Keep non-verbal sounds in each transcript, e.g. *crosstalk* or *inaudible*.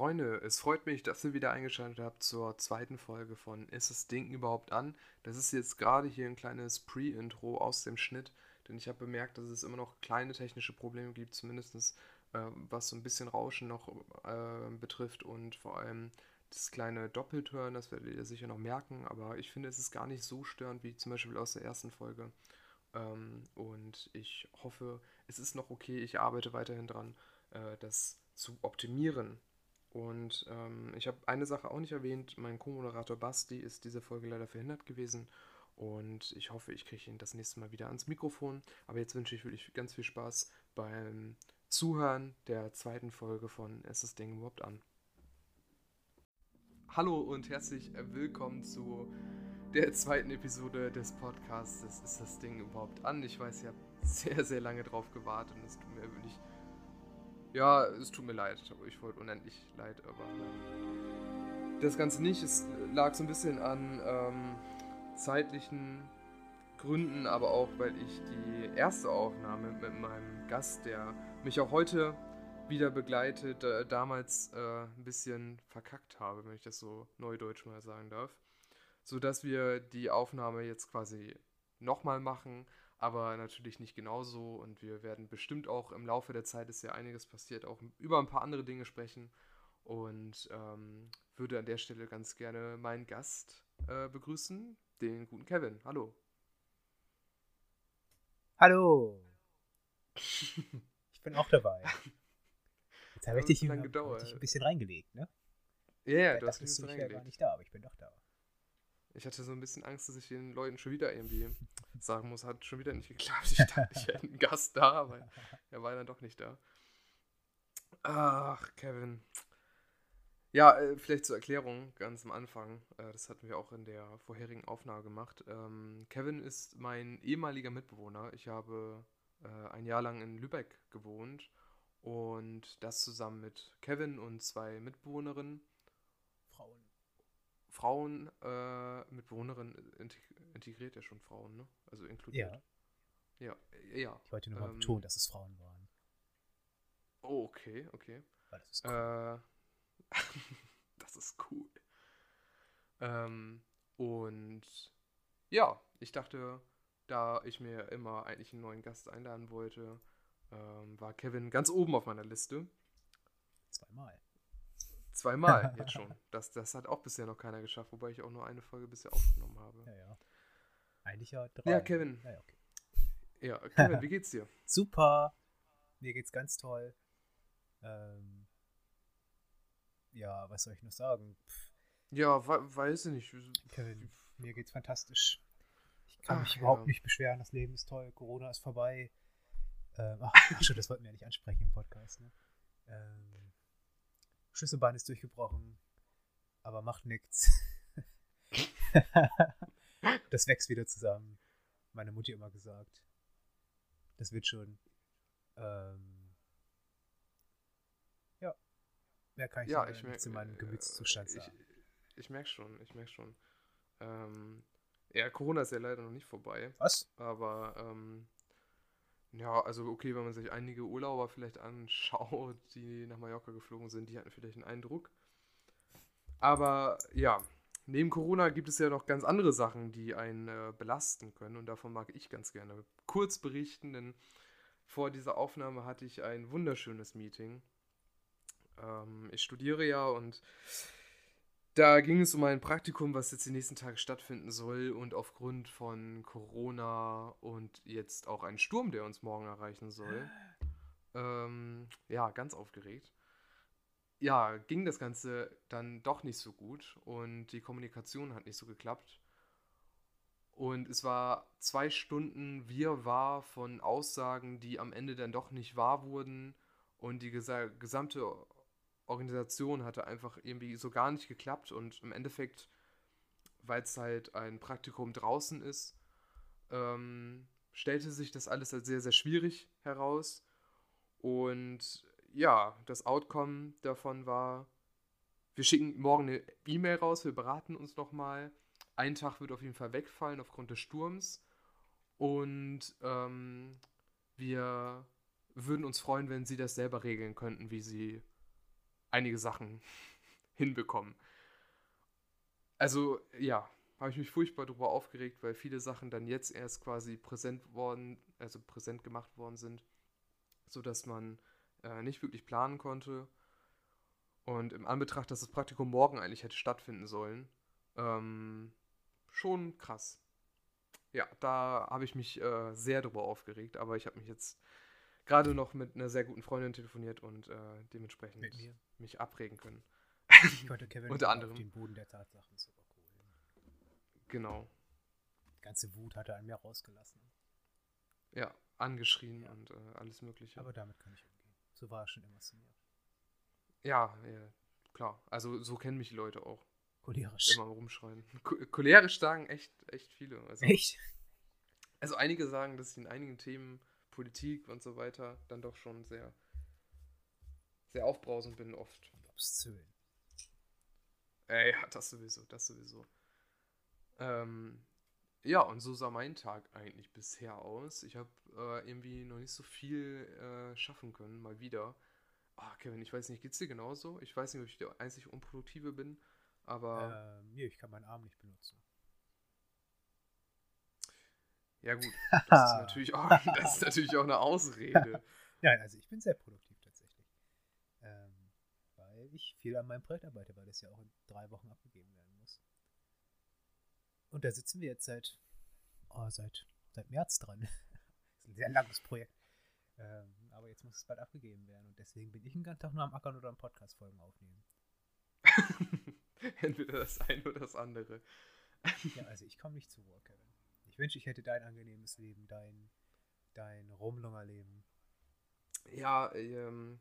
Freunde, es freut mich, dass ihr wieder eingeschaltet habt zur zweiten Folge von Ist das Ding überhaupt an? Das ist jetzt gerade hier ein kleines Pre-Intro aus dem Schnitt, denn ich habe bemerkt, dass es immer noch kleine technische Probleme gibt, zumindest äh, was so ein bisschen Rauschen noch äh, betrifft und vor allem das kleine Doppelturn, das werdet ihr sicher noch merken, aber ich finde, es ist gar nicht so störend wie zum Beispiel aus der ersten Folge. Ähm, und ich hoffe, es ist noch okay, ich arbeite weiterhin dran, äh, das zu optimieren. Und ähm, ich habe eine Sache auch nicht erwähnt. Mein Co-Moderator Basti ist diese Folge leider verhindert gewesen. Und ich hoffe, ich kriege ihn das nächste Mal wieder ans Mikrofon. Aber jetzt wünsche ich wirklich ganz viel Spaß beim Zuhören der zweiten Folge von ist Ding überhaupt an. Hallo und herzlich willkommen zu der zweiten Episode des Podcasts. Ist das Ding überhaupt an. Ich weiß, ihr habt sehr, sehr lange drauf gewartet und es tut mir wirklich ja, es tut mir leid. Ich wollte unendlich leid, aber das Ganze nicht. Es lag so ein bisschen an ähm, zeitlichen Gründen, aber auch, weil ich die erste Aufnahme mit meinem Gast, der mich auch heute wieder begleitet, äh, damals äh, ein bisschen verkackt habe, wenn ich das so neudeutsch mal sagen darf. Sodass wir die Aufnahme jetzt quasi nochmal machen, aber natürlich nicht genauso. Und wir werden bestimmt auch im Laufe der Zeit, ist ja einiges passiert, auch über ein paar andere Dinge sprechen. Und ähm, würde an der Stelle ganz gerne meinen Gast äh, begrüßen, den guten Kevin. Hallo. Hallo. *laughs* ich bin auch dabei. Jetzt habe ich dich lang gedauert. ein bisschen reingelegt, ne? Ja, yeah, du hast mich reingelegt. Ich gar nicht da, aber ich bin doch da. Ich hatte so ein bisschen Angst, dass ich den Leuten schon wieder irgendwie sagen muss, hat schon wieder nicht geklappt. Ich dachte, ich hätte einen Gast da, aber er war dann doch nicht da. Ach, Kevin. Ja, äh, vielleicht zur Erklärung ganz am Anfang. Äh, das hatten wir auch in der vorherigen Aufnahme gemacht. Ähm, Kevin ist mein ehemaliger Mitbewohner. Ich habe äh, ein Jahr lang in Lübeck gewohnt und das zusammen mit Kevin und zwei Mitbewohnerinnen. Frauen. Frauen äh, mit Bewohnerinnen integriert ja schon Frauen, ne? Also inkludiert. Ja. Ja, ja. Ich wollte nur mal ähm, betonen, dass es Frauen waren. Oh, okay, okay. Weil das ist cool. Äh, *laughs* das ist cool. Ähm, und ja, ich dachte, da ich mir immer eigentlich einen neuen Gast einladen wollte, ähm, war Kevin ganz oben auf meiner Liste. Zweimal. Zweimal *laughs* jetzt schon. Das, das hat auch bisher noch keiner geschafft, wobei ich auch nur eine Folge bisher aufgenommen habe. Ja, ja. Eigentlich ja drei. Ja, Kevin. Ja, okay. ja Kevin, *laughs* wie geht's dir? Super. Mir geht's ganz toll. Ähm, ja, was soll ich noch sagen? Pff. Ja, weiß ich nicht. Kevin, mir geht's fantastisch. Ich kann ach, mich überhaupt ja. nicht beschweren. Das Leben ist toll. Corona ist vorbei. Ähm, ach, ach schon, das wollten wir ja nicht ansprechen im Podcast. Ne? Ähm, Schlüsselbein ist durchgebrochen, aber macht nichts. *laughs* das wächst wieder zusammen. Meine Mutti immer gesagt. Das wird schon. Ähm, ja. Mehr kann ich, ja, ich merk, zu meinem Gemütszustand äh, sagen. Ich, ich merke schon, ich merke schon. Ähm, ja, Corona ist ja leider noch nicht vorbei. Was? Aber ähm, ja, also okay, wenn man sich einige Urlauber vielleicht anschaut, *laughs* die nach Mallorca geflogen sind, die hatten vielleicht einen Eindruck. Aber ja, neben Corona gibt es ja noch ganz andere Sachen, die einen äh, belasten können und davon mag ich ganz gerne kurz berichten, denn vor dieser Aufnahme hatte ich ein wunderschönes Meeting. Ähm, ich studiere ja und da ging es um ein Praktikum, was jetzt die nächsten Tage stattfinden soll und aufgrund von Corona und jetzt auch ein Sturm, der uns morgen erreichen soll. *gasps* Ähm, ja, ganz aufgeregt. Ja, ging das Ganze dann doch nicht so gut und die Kommunikation hat nicht so geklappt. Und es war zwei Stunden Wirrwarr von Aussagen, die am Ende dann doch nicht wahr wurden. Und die gesamte Organisation hatte einfach irgendwie so gar nicht geklappt und im Endeffekt, weil es halt ein Praktikum draußen ist, ähm, stellte sich das alles als sehr, sehr schwierig heraus. Und ja, das Outcome davon war, wir schicken morgen eine E-Mail raus, wir beraten uns nochmal. Ein Tag wird auf jeden Fall wegfallen aufgrund des Sturms. Und ähm, wir würden uns freuen, wenn Sie das selber regeln könnten, wie Sie einige Sachen hinbekommen. Also, ja, habe ich mich furchtbar darüber aufgeregt, weil viele Sachen dann jetzt erst quasi präsent worden, also präsent gemacht worden sind, sodass man äh, nicht wirklich planen konnte. Und im Anbetracht, dass das Praktikum morgen eigentlich hätte stattfinden sollen, ähm, schon krass. Ja, da habe ich mich äh, sehr darüber aufgeregt, aber ich habe mich jetzt gerade noch mit einer sehr guten Freundin telefoniert und äh, dementsprechend mich abregen können. Ich konnte Kevin Unter anderem. auf den Boden der Tatsachen zurückholen. Genau. Die ganze Wut hat er an mir rausgelassen. Ja, angeschrien ja. und äh, alles Mögliche. Aber damit kann ich umgehen. So war er schon immer zu mir. Ja, ja, klar. Also so kennen mich die Leute auch. Cholerisch. Immer rumschreien. *laughs* Cholerisch sagen echt, echt viele. Also, echt? Also einige sagen, dass ich in einigen Themen, Politik und so weiter, dann doch schon sehr, sehr aufbrausend bin oft. Obszön. Äh, ja, das sowieso, das sowieso. Ähm, ja, und so sah mein Tag eigentlich bisher aus. Ich habe äh, irgendwie noch nicht so viel äh, schaffen können, mal wieder. Ah, Kevin, ich weiß nicht, geht's dir genauso? Ich weiß nicht, ob ich der einzig Unproduktive bin, aber. Äh, nee, ich kann meinen Arm nicht benutzen. Ja, gut. Das ist natürlich auch, *laughs* *laughs* das ist natürlich auch eine Ausrede. *laughs* ja, also ich bin sehr produktiv tatsächlich. Ähm, weil ich viel an meinem Projekt arbeite, weil das ja auch in drei Wochen abgegeben werden muss. Und da sitzen wir jetzt seit, oh, seit, seit März dran. das ist ein sehr langes Projekt. Ähm, aber jetzt muss es bald abgegeben werden. Und deswegen bin ich den ganzen Tag nur am Ackern oder am Podcast-Folgen aufnehmen. Entweder das eine oder das andere. ja, also ich komme nicht zu Ruhe, Kevin. Wünsche, ich hätte dein angenehmes Leben, dein, dein Rumlunger-Leben. Ja, ähm,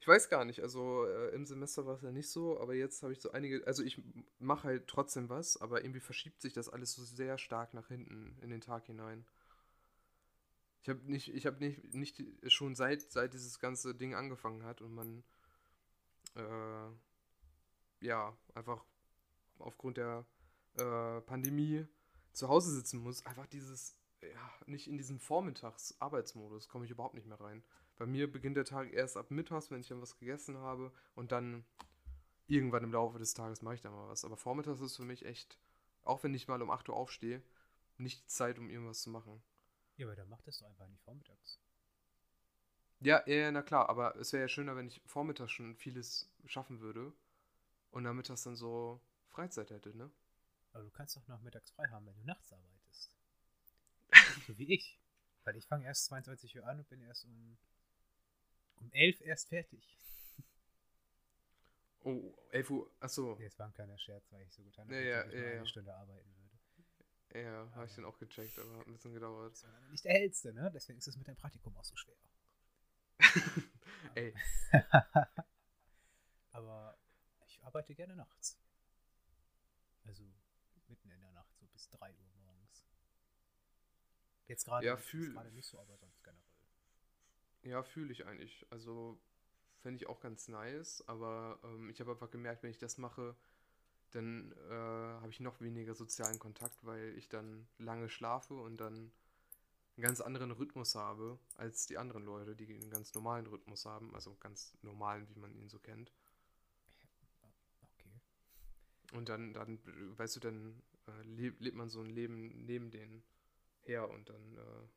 ich weiß gar nicht. Also äh, im Semester war es ja nicht so, aber jetzt habe ich so einige. Also ich mache halt trotzdem was, aber irgendwie verschiebt sich das alles so sehr stark nach hinten in den Tag hinein. Ich habe nicht, ich habe nicht, nicht schon seit, seit dieses ganze Ding angefangen hat und man äh, ja einfach aufgrund der äh, Pandemie zu Hause sitzen muss, einfach dieses, ja, nicht in diesen Vormittags-Arbeitsmodus komme ich überhaupt nicht mehr rein. Bei mir beginnt der Tag erst ab mittags, wenn ich dann was gegessen habe und dann irgendwann im Laufe des Tages mache ich dann mal was. Aber vormittags ist für mich echt, auch wenn ich mal um 8 Uhr aufstehe, nicht Zeit, um irgendwas zu machen. Ja, aber dann macht das doch einfach nicht vormittags. Ja, ja, na klar, aber es wäre ja schöner, wenn ich vormittags schon vieles schaffen würde und nachmittags dann so Freizeit hätte, ne? Aber du kannst doch nachmittags frei haben, wenn du nachts arbeitest. *laughs* so wie ich. Weil ich fange erst 22 Uhr an und bin erst um um elf erst fertig. Oh, 11 Uhr, achso. Nee, es war ein kleiner Scherz, weil ich so getan habe, ja, ja, ja, eine Stunde arbeiten würde. Ja, habe ich dann auch gecheckt, aber hat ein bisschen gedauert. Das war nicht der hellste, ne? Deswegen ist es mit dem Praktikum auch so schwer. *laughs* Ey. *laughs* aber ich arbeite gerne nachts. Also mitten in der Nacht, so bis 3 Uhr morgens. Jetzt gerade ja, fühl, nicht so, aber sonst generell. Ja, fühle ich eigentlich. Also fände ich auch ganz nice, aber ähm, ich habe einfach gemerkt, wenn ich das mache, dann äh, habe ich noch weniger sozialen Kontakt, weil ich dann lange schlafe und dann einen ganz anderen Rhythmus habe als die anderen Leute, die einen ganz normalen Rhythmus haben, also ganz normalen, wie man ihn so kennt. Und dann, dann weißt du, dann äh, lebt, lebt man so ein Leben neben denen her und dann äh,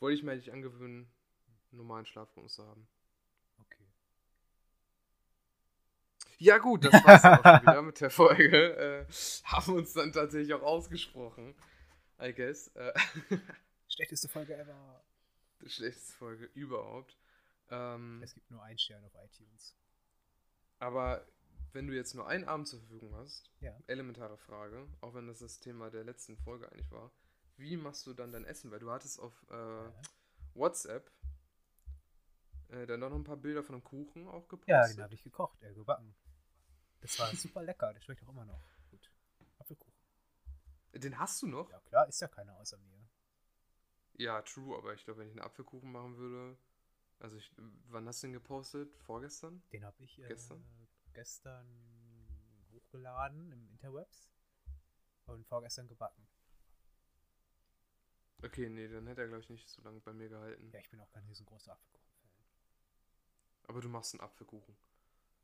wollte ich mir eigentlich angewöhnen, einen normalen Schlafrhythmus zu haben. Okay. Ja, gut, das war's auch schon *laughs* wieder mit der Folge. Äh, haben uns dann tatsächlich auch ausgesprochen. I guess. Äh, *laughs* Schlechteste Folge ever. Schlechteste Folge überhaupt. Ähm, es gibt nur einen Stern auf iTunes. Aber wenn du jetzt nur einen Abend zur Verfügung hast, ja. elementare Frage, auch wenn das das Thema der letzten Folge eigentlich war, wie machst du dann dein Essen? Weil du hattest auf äh, ja. WhatsApp äh, dann noch ein paar Bilder von einem Kuchen auch gepostet. Ja, den habe ich gekocht, äh, gebacken. Das war *laughs* super lecker, der schmeckt auch immer noch gut. Apfelkuchen. Den hast du noch? Ja klar, ist ja keiner außer mir. Ja, true, aber ich glaube, wenn ich einen Apfelkuchen machen würde, also ich, wann hast du den gepostet? Vorgestern? Den habe ich äh, gestern? Gestern hochgeladen im Interwebs und vorgestern gebacken. Okay, nee, dann hätte er, glaube ich, nicht so lange bei mir gehalten. Ja, ich bin auch kein riesengroßer Apfelkuchen-Fan. Aber du machst einen Apfelkuchen.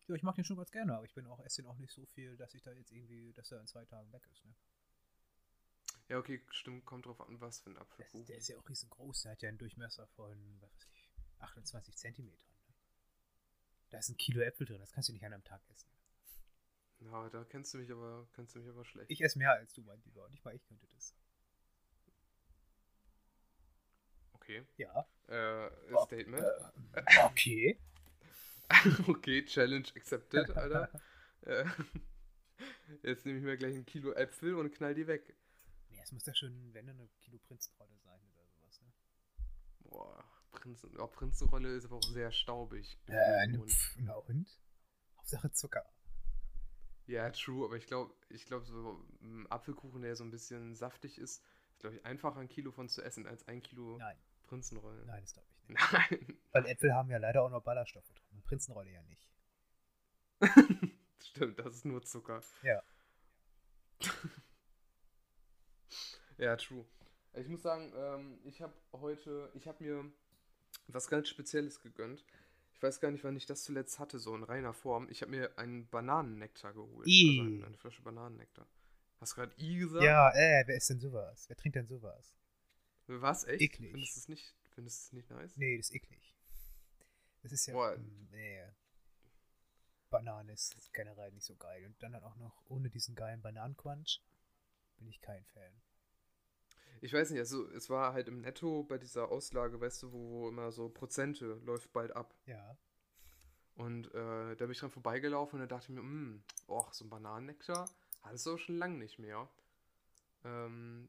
Ja, ich mag den schon ganz gerne, aber ich bin auch, esse den auch nicht so viel, dass ich da jetzt irgendwie, dass er in zwei Tagen weg ist, ne? Ja, okay, stimmt, kommt drauf an, was für ein Apfelkuchen. Der ist ja auch riesengroß, der hat ja einen Durchmesser von, was weiß ich, 28 Zentimetern. Da ist ein Kilo Äpfel drin, das kannst du nicht an einem Tag essen. Ja, da kennst du mich aber, kennst du mich aber schlecht. Ich esse mehr als du, mein Lieber, und ich mal, ich könnte das. Okay. Ja. Äh, Oh, Statement. Äh, okay. *laughs* okay, Challenge accepted, Alter. *laughs* äh, jetzt nehme ich mir gleich ein Kilo Äpfel und knall die weg. Nee, es muss ja schon, wenn dann eine Kilo Prinzenrolle sein oder sowas, ne? Boah, Prinzen, oh, Prinzenrolle ist aber auch sehr staubig. Äh, Und- pf, na und? Hauptsache Zucker. Ja, true, aber ich glaube, ich glaube, so ein Apfelkuchen, der so ein bisschen saftig ist, ist, glaube ich, einfacher ein Kilo von zu essen als ein Kilo Nein, Prinzenrollen. nein, das glaube ich nicht. Nein. Weil Äpfel haben ja leider auch noch Ballaststoffe drin. Und Prinzenrolle ja nicht. *laughs* Stimmt, das ist nur Zucker. Ja. *laughs* ja, true. Ich muss sagen, ähm, ich habe heute, ich habe mir was ganz Spezielles gegönnt. Ich weiß gar nicht, wann ich das zuletzt hatte, so in reiner Form. Ich habe mir einen Bananennektar geholt. Ih. Also eine, eine Flasche Bananennektar. Hast du gerade I gesagt? Ja, äh, wer ist denn sowas? Wer trinkt denn sowas? Was? Echt? Eklig. Findest du es nicht, findest es nicht nice? Nee, das ist eklig. Das ist ja. Boah. mm, Nee. Banane ist generell nicht so geil. Und dann auch noch ohne diesen geilen Bananenquansch bin ich kein Fan. Ich weiß nicht, also es war halt im Netto bei dieser Auslage, weißt du, wo, wo immer so Prozente läuft bald ab. Ja. Und äh, da bin ich dran vorbeigelaufen und da dachte ich mir, hm, och, so ein Bananennektar, hattest du auch schon lange nicht mehr. Ähm,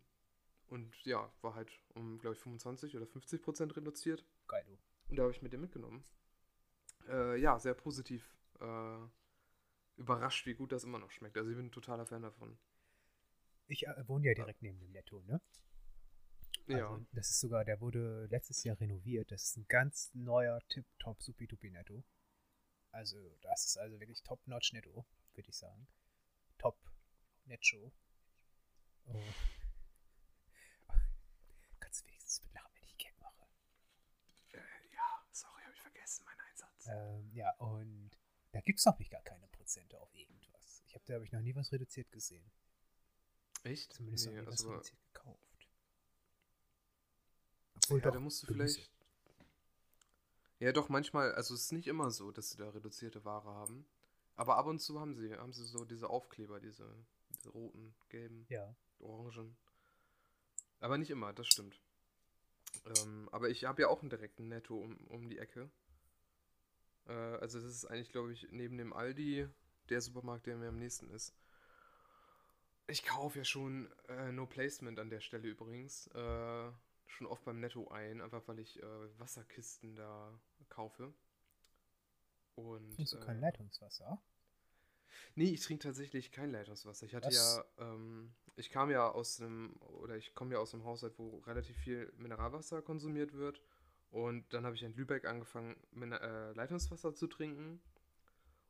und ja, war halt um, glaube ich, 25 oder 50 Prozent reduziert. Geil, du. Und da habe ich mir den mitgenommen. Äh, ja, sehr positiv äh, überrascht, wie gut das immer noch schmeckt. Also ich bin ein totaler Fan davon. Ich äh, wohne ja direkt neben dem Netto, ne? Ja. Also, das ist sogar, der wurde letztes Jahr renoviert. Das ist ein ganz neuer Tip-Top Supi-Dupi Netto. Also, das ist also wirklich Top-Notch Netto, würde ich sagen. Top Netto. Oh. *laughs* Kannst du wenigstens mitlachen, wenn ich Gag mache? Äh, ja, sorry, habe ich vergessen, mein Einsatz. Ähm, ja, und da gibt es, glaube ich, gar keine Prozente auf irgendwas. Ich habe da, habe ich noch nie was reduziert gesehen. Echt? Zumindest Nee, noch nie was also, reduziert. Obwohl ja, doch, da musst du vielleicht. Ja, doch, manchmal, also es ist nicht immer so, dass sie da reduzierte Ware haben. Aber ab und zu haben sie, haben sie so diese Aufkleber, diese, diese roten, gelben, Ja. orangen. Aber nicht immer, das stimmt. Ähm, aber ich habe ja auch einen direkten Netto um, um die Ecke. Äh, also das ist eigentlich, glaube ich, neben dem Aldi der Supermarkt, der mir am nächsten ist. Ich kaufe ja schon äh, No Placement an der Stelle übrigens. Äh, schon oft beim Netto ein, einfach weil ich äh, Wasserkisten da kaufe. Und, Trinkst du kein äh, Leitungswasser? Nee, ich trinke tatsächlich kein Leitungswasser. Ich hatte Was? ja, ähm, ich kam ja aus einem, oder ich komme ja aus einem Haushalt, wo relativ viel Mineralwasser konsumiert wird. Und dann habe ich in Lübeck angefangen, Miner äh, Leitungswasser zu trinken.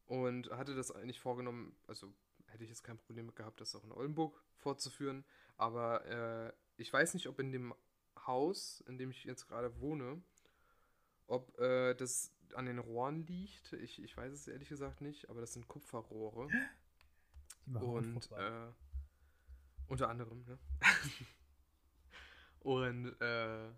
Und hatte das eigentlich vorgenommen, also hätte ich jetzt kein Problem gehabt, das auch in Oldenburg fortzuführen. Aber äh, ich weiß nicht, ob in dem Haus, in dem ich jetzt gerade wohne, ob äh, das an den Rohren liegt. Ich, ich weiß es ehrlich gesagt nicht, aber das sind Kupferrohre. Und äh, unter anderem, ne? *laughs* Und äh,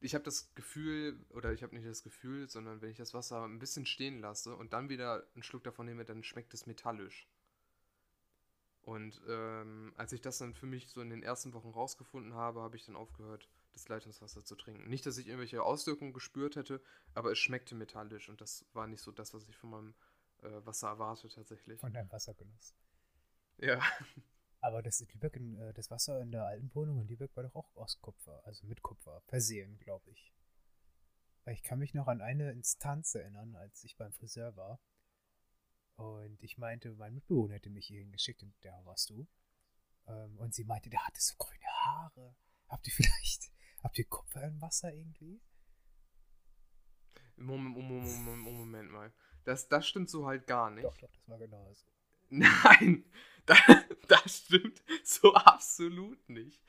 ich habe das Gefühl, oder ich habe nicht das Gefühl, sondern wenn ich das Wasser ein bisschen stehen lasse und dann wieder einen Schluck davon nehme, dann schmeckt es metallisch. Und ähm, als ich das dann für mich so in den ersten Wochen rausgefunden habe, habe ich dann aufgehört, das Leitungswasser zu trinken. Nicht, dass ich irgendwelche Auswirkungen gespürt hätte, aber es schmeckte metallisch und das war nicht so das, was ich von meinem äh, Wasser erwarte tatsächlich. Von deinem Wassergenuss. Ja. Aber das, Lübeck in, äh, das Wasser in der alten Wohnung in Lübeck war doch auch aus Kupfer, also mit Kupfer, versehen, glaube ich. Weil ich kann mich noch an eine Instanz erinnern, als ich beim Friseur war. Und ich meinte, mein Mitbewohner hätte mich hierhin geschickt und da warst du. Ähm, und sie meinte, der hatte so grüne Haare. Habt ihr vielleicht, *laughs* habt ihr Kupfer im Wasser irgendwie? Moment, Moment, Moment, Moment mal. Das, das stimmt so halt gar nicht. Doch, doch, das war genau so. *laughs* Nein, das, *laughs* das stimmt so absolut nicht.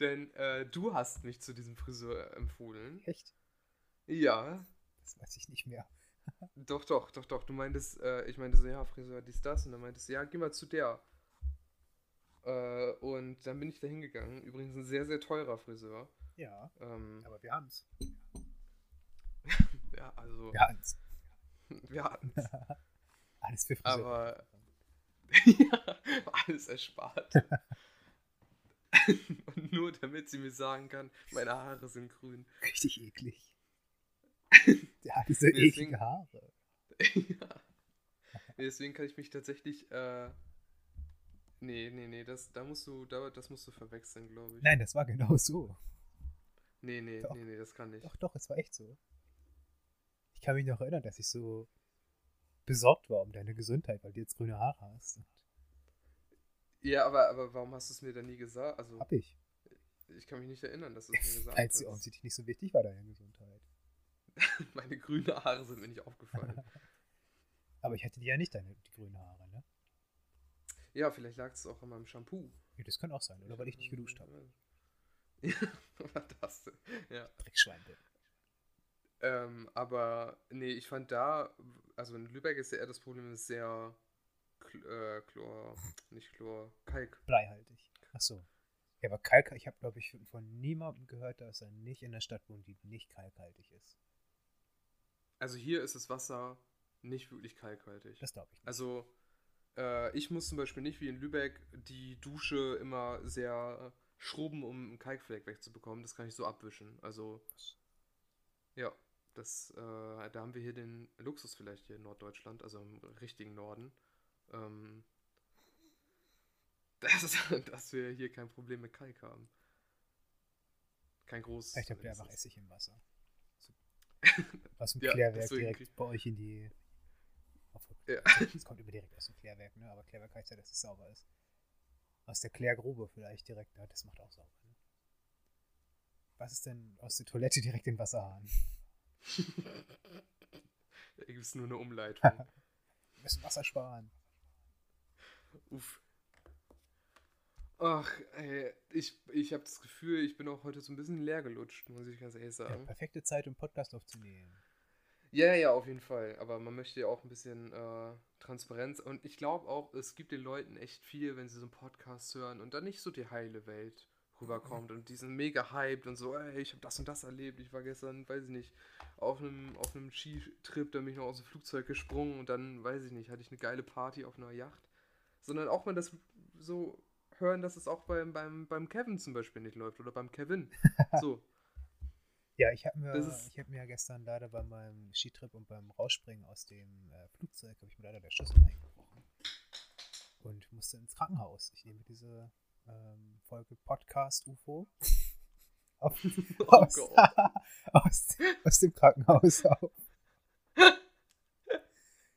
Denn äh, du hast mich zu diesem Friseur empfohlen. Echt? Ja, Das weiß ich nicht mehr. Doch, doch, doch, doch. Du meintest, äh, ich meinte so, ja, Friseur, dies, das. Und dann meintest du, ja, geh mal zu der. Äh, und dann bin ich da hingegangen. Übrigens ein sehr, sehr teurer Friseur. Ja. Ähm, aber wir haben's. *laughs* ja, also. Wir hatten's. *laughs* Wir hatten's. *laughs* Alles für Friseur. Aber. ja, alles erspart. Und nur damit sie mir sagen kann, meine Haare sind grün. Richtig eklig. *laughs* Der hat diese Deswegen- eklige Haare. *laughs* ja. Deswegen kann ich mich tatsächlich. Äh, nee, nee, nee, das, da musst du, da, das musst du verwechseln, glaube ich. Nein, das war genau so. Nee, nee, Doch. nee, nee, das kann nicht. Doch, doch, es war echt so. Ich kann mich noch erinnern, dass ich so besorgt war um deine Gesundheit, weil du jetzt grüne Haare hast. Ja, aber, aber warum hast du es mir dann nie gesagt? Also, hab ich. ich kann mich nicht erinnern, dass du es mir *laughs* gesagt Weil sie hast. offensichtlich nicht so wichtig war, deine Gesundheit. *laughs* Meine grünen Haare sind mir nicht aufgefallen. *laughs* Aber ich hatte die ja nicht, deine die grünen Haare, ne? ja, vielleicht lag es auch an meinem Shampoo. Ja, das kann auch sein, oder weil ich nicht geduscht habe. Ja, *laughs* was das? Ja. Dreckschwein bin. Ähm, aber nee, ich fand da, also in Lübeck ist ja eher das Problem, ist sehr äh, Chlor, nicht Chlor, Kalk. Bleihaltig. Ach so. Ja, aber Kalk, ich habe, glaube ich, von niemandem gehört, dass er nicht in der Stadt wohnt, die nicht kalkhaltig ist. Also hier ist das Wasser nicht wirklich kalkhaltig. Das glaube ich nicht. Also äh, ich muss zum Beispiel nicht wie in Lübeck die Dusche immer sehr schrubben, um einen Kalkfleck wegzubekommen. Das kann ich so abwischen. Also ja, das, äh, da haben wir hier den Luxus vielleicht hier in Norddeutschland, also im richtigen Norden. Ähm, *laughs* dass, dass wir hier kein Problem mit Kalk haben. Kein großes. Vielleicht habt ihr einfach. Essig im Wasser. Aus dem Ja, Klärwerk direkt bei euch in die. Ja. *laughs* Es kommt immer direkt aus dem Klärwerk, ne? Aber Klärwerk heißt ja, dass es sauber ist. Aus der Klärgrube vielleicht direkt. Ja, das macht auch sauber. Ne? Was ist denn aus der Toilette direkt in den Wasserhahn? *laughs* Da gibt es nur eine Umleitung. Wir *laughs* müssen Wasser sparen. Uff. Ach, ey, ich, ich habe das Gefühl, ich bin auch heute so ein bisschen leer gelutscht, muss ich ganz ehrlich Ja, sagen. perfekte Zeit, um Podcast aufzunehmen. Ja, ja, auf jeden Fall. Aber man möchte ja auch ein bisschen äh, Transparenz. Und ich glaube auch, es gibt den Leuten echt viel, wenn sie so einen Podcast hören und dann nicht so die heile Welt rüberkommt und die sind mega hyped und so, ey, ich habe das und das erlebt. Ich war gestern, weiß ich nicht, auf einem, auf einem Skitrip, da bin ich noch aus dem Flugzeug gesprungen und dann, weiß ich nicht, hatte ich eine geile Party auf einer Yacht. Sondern auch mal das so hören, dass es auch beim, beim, beim Kevin zum Beispiel nicht läuft oder beim Kevin. *laughs* So. Ja, ich habe mir, ich hab mir gestern leider bei meinem Skitrip und beim Rausspringen aus dem äh, Flugzeug, habe ich mir leider der Schlüssel eingebrochen. Und musste ins Krankenhaus. Ich nehme diese ähm, Folge Podcast UFO *laughs* auf, Oh aus, *laughs* aus, aus dem Krankenhaus auf.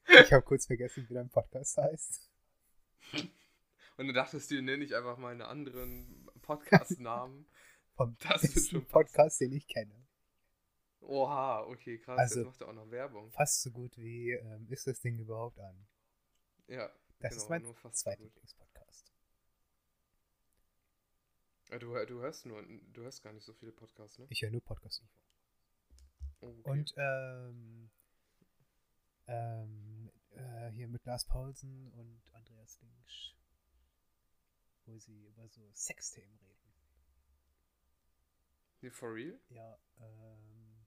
Ich habe kurz vergessen, wie dein Podcast heißt. Und dann dachtest du, nenne ich einfach mal einen anderen Podcast-Namen. *laughs* Vom Das besten schon Podcast, den ich kenne. Oha, okay, krass. Also- jetzt macht er auch noch Werbung. Fast so gut wie ähm, Ist das Ding überhaupt an? Ja, Das genau, ist mein nur fast so gut. Zweitlieblingspodcast. Ja, du, du hörst nur, du hörst gar nicht so viele Podcasts, ne? Ich höre nur Podcast UFO. Oh, okay. Und ähm, ähm, äh, hier mit Lars Paulsen und Andreas Linksch, wo sie über so Sexthemen reden. Nee, for real? Ja, ähm,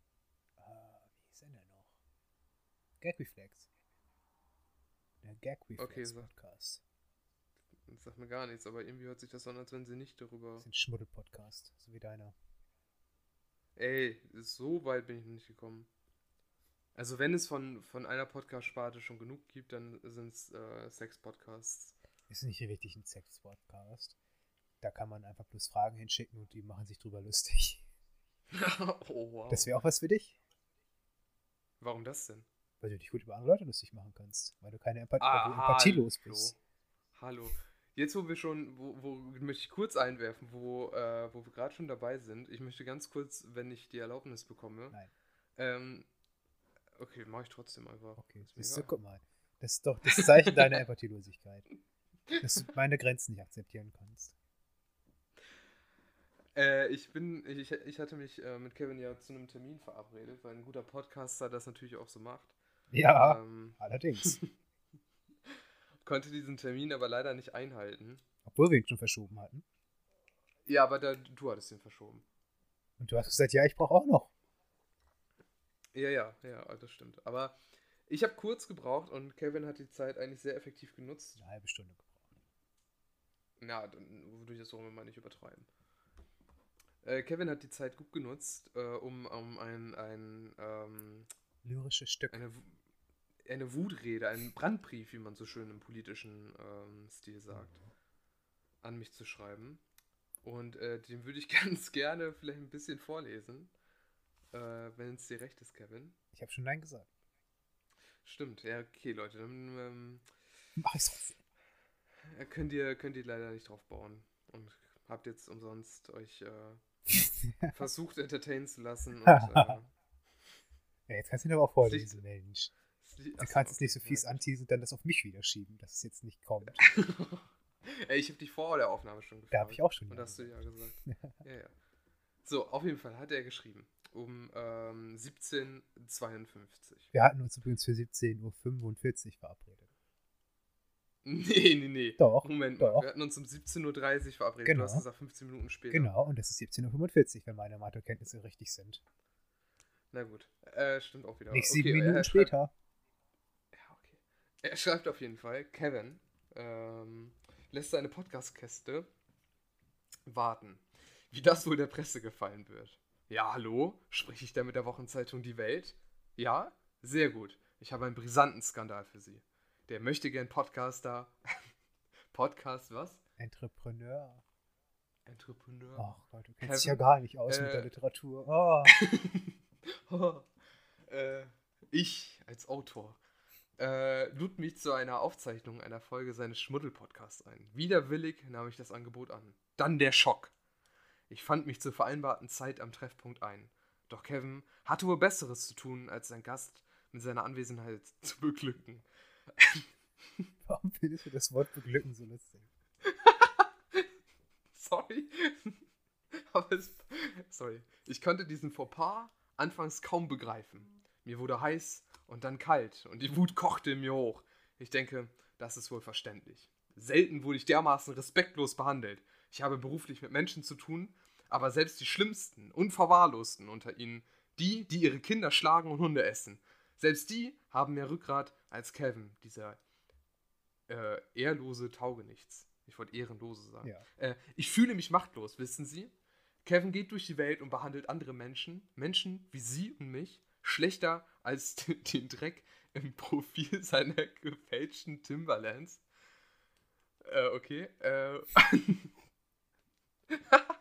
äh, wie hieß denn der noch? Gag Reflex. Der Gag Reflex Okay, so. Podcast. Das sagt mir gar nichts, aber irgendwie hört sich das an, als wenn sie nicht Das darüber. ist ein Schmuddel-Podcast, so wie deiner. Ey, so weit bin ich noch nicht gekommen. Also, wenn es von, von einer Podcast-Sparte schon genug gibt, dann sind es äh, Sex-Podcasts. Ist nicht richtig ein Sex-Podcast. Da kann man einfach bloß Fragen hinschicken und die machen sich drüber lustig. *laughs* oh, wow. Das wäre auch was für dich, Warum das denn? weil du dich gut über andere Leute lustig machen kannst, weil du keine Empathie, Ah, weil du empathielos hallo. bist. Hallo. Jetzt, wo wir schon, wo, wo möchte ich kurz einwerfen, wo, äh, wo wir gerade schon dabei sind. Ich möchte ganz kurz, wenn ich die Erlaubnis bekomme. Nein. Ähm, okay, mache ich trotzdem einfach. Okay, Ist egal. guck mal. Das ist doch das Zeichen deiner Empathielosigkeit. *laughs* Dass du meine Grenzen nicht akzeptieren kannst. Äh, ich bin, ich, ich hatte mich äh, mit Kevin ja zu einem Termin verabredet, weil ein guter Podcaster das natürlich auch so macht. Ja, ähm, allerdings. *laughs* konnte diesen Termin aber leider nicht einhalten. Obwohl wir ihn schon verschoben hatten. Ja, aber da, du hattest ihn verschoben. Und du hast gesagt, ja, ich brauche auch noch. Ja, ja, ja, das stimmt. Aber ich habe kurz gebraucht und Kevin hat die Zeit eigentlich sehr effektiv genutzt. Eine halbe Stunde gebraucht. Na, dann würde ich das so mal nicht übertreiben. Äh, Kevin hat die Zeit gut genutzt, äh, um, um ein, ein ähm, lyrisches Stück. Eine, eine Wutrede, einen Brandbrief, wie man so schön im politischen ähm, Stil sagt, an mich zu schreiben. Und äh, den würde ich *laughs* ganz gerne vielleicht ein bisschen vorlesen, äh, wenn es dir recht ist, Kevin. Ich habe schon Nein gesagt. Stimmt, ja, okay, Leute. Dann ähm, mach drauf. Könnt ihr, könnt ihr leider nicht drauf bauen. Und habt jetzt umsonst euch äh, *laughs* versucht, entertainen zu lassen. Und, *laughs* äh, ja, jetzt kannst du ihn aber auch vorlesen, Mensch. Du kannst es nicht so fies anteasen und dann das auf mich wieder schieben, dass es jetzt nicht kommt. *laughs* Ey, ich habe dich vor der Aufnahme schon gefragt. Da habe ich auch schon. Und hast du ja gesagt. ja, ja. So, auf jeden Fall hat er geschrieben. Um ähm, 17.52 Wir hatten uns übrigens für 17.45 Uhr verabredet. Nee, nee, nee. Doch. Moment, doch. wir hatten uns um 17.30 Uhr verabredet. Genau. Du hast gesagt 15 Minuten später. Genau, und das ist 17.45 Uhr, wenn meine Mathekenntnisse richtig sind. Na gut. Äh, stimmt auch wieder. Nicht sieben okay, Minuten später. Ja, okay. Er schreibt auf jeden Fall, Kevin ähm, lässt seine Podcast-Käste warten. Wie das wohl der Presse gefallen wird. Ja, hallo? Spreche ich da mit der Wochenzeitung Die Welt? Ja? Sehr gut. Ich habe einen brisanten Skandal für Sie der möchte gern Podcaster. *laughs* Podcast was? Entrepreneur. Entrepreneur. Ach Gott, du kennst dich ja gar nicht aus äh, mit der äh, Literatur. Oh. *laughs* oh. Äh, ich als Autor äh, lud mich zu einer Aufzeichnung einer Folge seines Schmuddel-Podcasts ein. Widerwillig nahm ich das Angebot an. Dann der Schock. Ich fand mich zur vereinbarten Zeit am Treffpunkt ein. Doch Kevin hatte wohl Besseres zu tun, als sein Gast mit seiner Anwesenheit zu beglücken. *laughs* Warum findest du das Wort beglücken so lustig? *laughs* sorry. *laughs* Aber es, sorry. Ich konnte diesen Fauxpas anfangs kaum begreifen. Mir wurde heiß und dann kalt und die Wut kochte in mir hoch. Ich denke, das ist wohl verständlich. Selten wurde ich dermaßen respektlos behandelt. Ich habe beruflich mit Menschen zu tun, aber selbst die schlimmsten, unverwahrlosten unter ihnen, die, die ihre Kinder schlagen und Hunde essen, selbst die haben mehr Rückgrat als Kevin, dieser äh, ehrlose Taugenichts. Ich wollte ehrenlose sagen. Ja. Äh, ich fühle mich machtlos, wissen Sie? Kevin geht durch die Welt und behandelt andere Menschen, Menschen wie Sie und mich, schlechter als *laughs* den Dreck im Profil seiner *laughs* gefälschten Timberlands. Äh, okay. Äh. *laughs*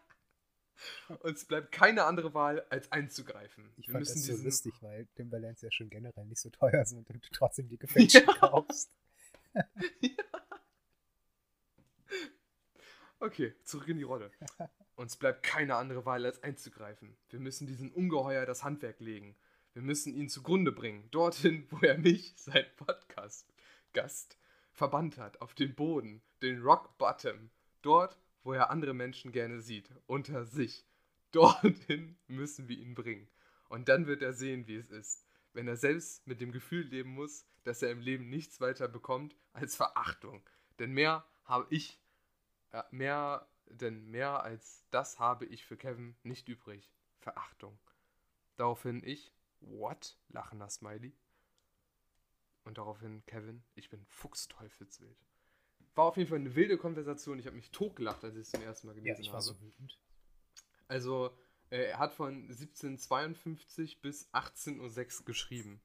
Uns bleibt keine andere Wahl, als einzugreifen. Ich Wir fand das so lustig, weil Timberlands ja schon generell nicht so teuer sind und du trotzdem die gefälschten ja. kaufst. *laughs* ja. Okay, zurück in die Rolle. *laughs* Uns bleibt keine andere Wahl, als einzugreifen. Wir müssen diesen Ungeheuer das Handwerk legen. Wir müssen ihn zugrunde bringen. Dorthin, wo er mich, sein Podcast-Gast, verbannt hat. Auf den Boden, den Rock Bottom. Dort, wo er andere Menschen gerne sieht. Unter sich. *laughs* Dorthin müssen wir ihn bringen. Und dann wird er sehen, wie es ist, wenn er selbst mit dem Gefühl leben muss, dass er im Leben nichts weiter bekommt als Verachtung. Denn mehr habe ich, äh, mehr, denn mehr als das habe ich für Kevin nicht übrig. Verachtung. Daraufhin ich, what? Lachender Smiley. Und daraufhin Kevin, ich bin Fuchsteufelswild. War auf jeden Fall eine wilde Konversation. Ich habe mich totgelacht, als ich es zum ersten Mal gelesen habe. Ja, ich war habe. so wütend. Also, äh, er hat von 1752 bis 18.06 Uhr geschrieben.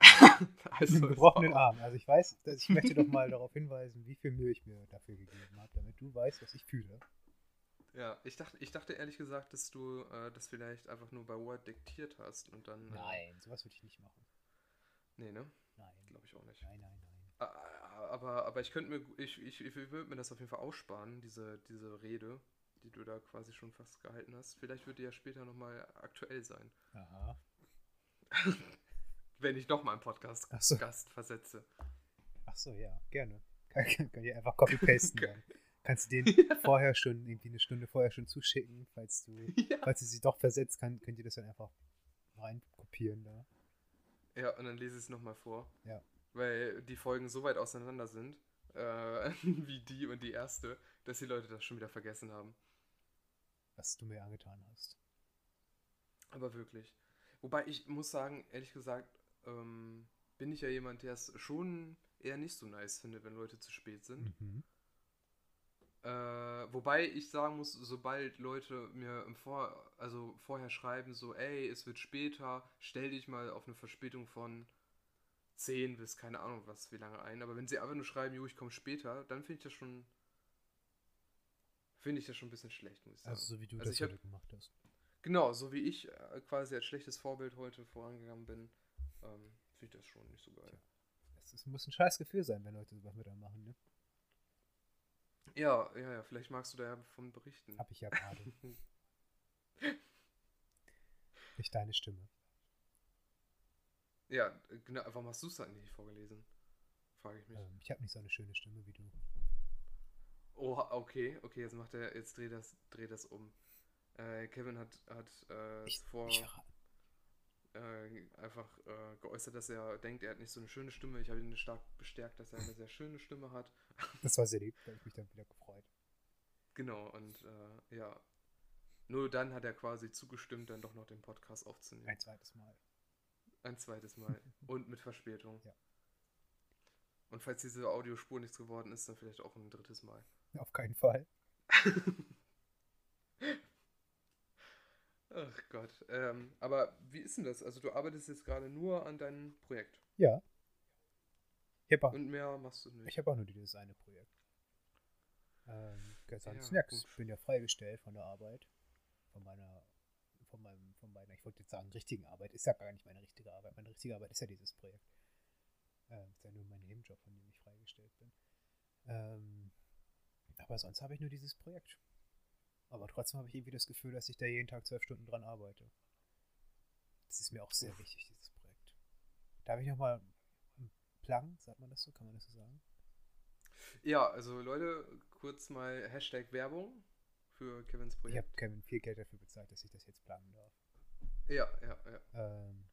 *laughs* also, Mit gebrochenen Arm. Also ich weiß, ich möchte doch *laughs* mal darauf hinweisen, wie viel Mühe ich mir dafür gegeben habe, damit du weißt, was ich fühle. Ja, ich dachte, ich dachte ehrlich gesagt, dass du äh, das vielleicht einfach nur bei Word diktiert hast und dann. Äh, nein, sowas würde ich nicht machen. Nee, ne? Nein. Glaube ich auch nicht. Nein, nein, nein. Aber, aber ich könnte mir, ich, ich, ich würde mir das auf jeden Fall aussparen, diese, diese Rede die du da quasi schon fast gehalten hast. Vielleicht wird die ja später nochmal aktuell sein. Aha. *laughs* Wenn ich doch mal einen Podcast-Gast so. versetze. Ach so, ja, gerne. *laughs* Kann, kann ich einfach copy-pasten *laughs* dann. Kannst du den ja. vorher schon, irgendwie eine Stunde vorher schon zuschicken, falls du, ja. falls du sie doch versetzt, kann, könnt ihr das dann einfach reinkopieren da. Ja, und dann lese ich es nochmal vor. Ja. Weil die Folgen so weit auseinander sind, äh, *laughs* wie die und die erste, dass die Leute das schon wieder vergessen haben. Was du mir angetan hast. Aber wirklich. Wobei ich muss sagen, ehrlich gesagt, ähm, bin ich ja jemand, der es schon eher nicht so nice findet, wenn Leute zu spät sind. Mhm. Äh, wobei ich sagen muss, sobald Leute mir im Vor also vorher schreiben, so, ey, es wird später, stell dich mal auf eine Verspätung von 10 bis keine Ahnung was, wie lange ein. Aber wenn sie einfach nur schreiben, jo, ich komme später, dann finde ich das schon. Finde ich das schon ein bisschen schlecht, muss ich sagen. Also so wie du Also das ich hab- heute gemacht hast. Genau, so wie ich äh, quasi als schlechtes Vorbild heute vorangegangen bin, ähm, finde ich das schon nicht so geil. Es muss ein scheiß Gefühl sein, wenn Leute sowas mit einem machen, ne? Ja, ja, ja, vielleicht magst du da ja von berichten. Hab ich ja *laughs* gerade. Nicht deine Stimme. Ja, genau, warum hast du es dann nicht vorgelesen? Frage ich mich. Ähm, ich habe nicht so eine schöne Stimme wie du. Oh, okay, okay, jetzt macht er, jetzt dreht das, dreht das um. Äh, Kevin hat, hat äh, Ich, zuvor ich äh, einfach äh, geäußert, dass er denkt, er hat nicht so eine schöne Stimme. Ich habe ihn stark bestärkt, dass er eine sehr schöne Stimme hat. *laughs* das war sehr lieb, da habe ich mich dann wieder gefreut. Genau, und äh, ja. Nur dann hat er quasi zugestimmt, dann doch noch den Podcast aufzunehmen. Ein zweites Mal. Ein zweites Mal. *laughs* Und mit Verspätung. Ja. Und falls diese Audiospur nichts geworden ist, dann vielleicht auch ein drittes Mal. Auf keinen Fall. *laughs* Ach Gott. Ähm, aber wie ist denn das? Also du arbeitest jetzt gerade nur an deinem Projekt. Ja. Habe auch, Und mehr machst du nicht. ich hab auch nur dieses eine Projekt. Ähm, ansonsten, Ja, ja, gut. ich bin ja freigestellt von der Arbeit. Von meiner, von meinem, von meiner, ich wollte jetzt sagen, richtigen Arbeit. Ist ja gar nicht meine richtige Arbeit. Meine richtige Arbeit ist ja dieses Projekt. Ähm, ist ja nur mein Nebenjob, von dem ich freigestellt bin. Ähm, aber sonst habe ich nur dieses Projekt. Aber trotzdem habe ich irgendwie das Gefühl, dass ich da jeden Tag zwölf Stunden dran arbeite. Das ist mir auch sehr Uff. wichtig, dieses Projekt. Darf ich nochmal pluggen? Sagt man das so? Kann man das so sagen? Ja, also Leute, kurz mal Hashtag Werbung für Kevins Ich Projekt. habe Kevin viel Geld dafür bezahlt, dass ich das jetzt planen darf. Ja, ja, ja. Ähm,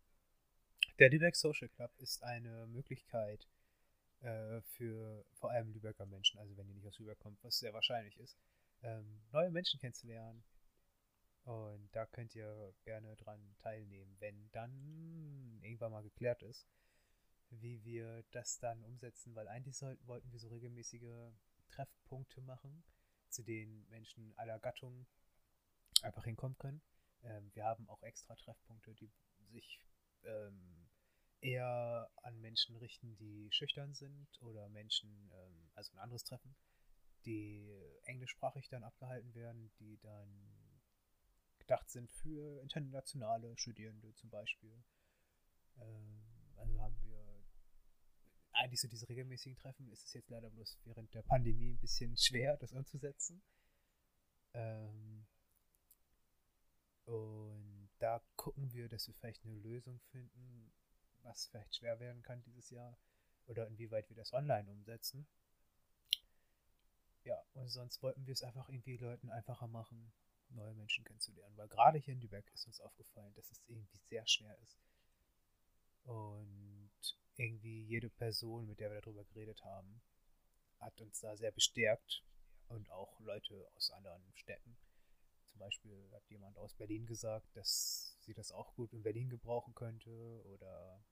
der Lübeck Social Club ist eine Möglichkeit äh, für vor allem Lübecker Menschen, also wenn ihr nicht aus Lübeck kommt, was sehr wahrscheinlich ist, ähm, neue Menschen kennenzulernen. Und da könnt ihr gerne dran teilnehmen, wenn dann irgendwann mal geklärt ist, wie wir das dann umsetzen, weil eigentlich sollten, wollten wir so regelmäßige Treffpunkte machen, zu denen Menschen aller Gattungen einfach hinkommen können. Ähm, wir haben auch extra Treffpunkte, die sich ähm, eher an Menschen richten, die schüchtern sind oder Menschen, ähm, also ein anderes Treffen, die englischsprachig dann abgehalten werden, die dann gedacht sind für internationale Studierende zum Beispiel. Ähm, also haben wir eigentlich so diese regelmäßigen Treffen. Ist es jetzt leider bloß während der Pandemie ein bisschen schwer, das umzusetzen. Ähm, und da gucken wir, dass wir vielleicht eine Lösung finden, was vielleicht schwer werden kann dieses Jahr oder inwieweit wir das online umsetzen. Ja, und sonst wollten wir es einfach irgendwie Leuten einfacher machen, neue Menschen kennenzulernen, weil gerade hier in Lübeck ist uns aufgefallen, dass es irgendwie sehr schwer ist. Und irgendwie jede Person, mit der wir darüber geredet haben, hat uns da sehr bestärkt und auch Leute aus anderen Städten. Zum Beispiel hat jemand aus Berlin gesagt, dass sie das auch gut in Berlin gebrauchen könnte. Oder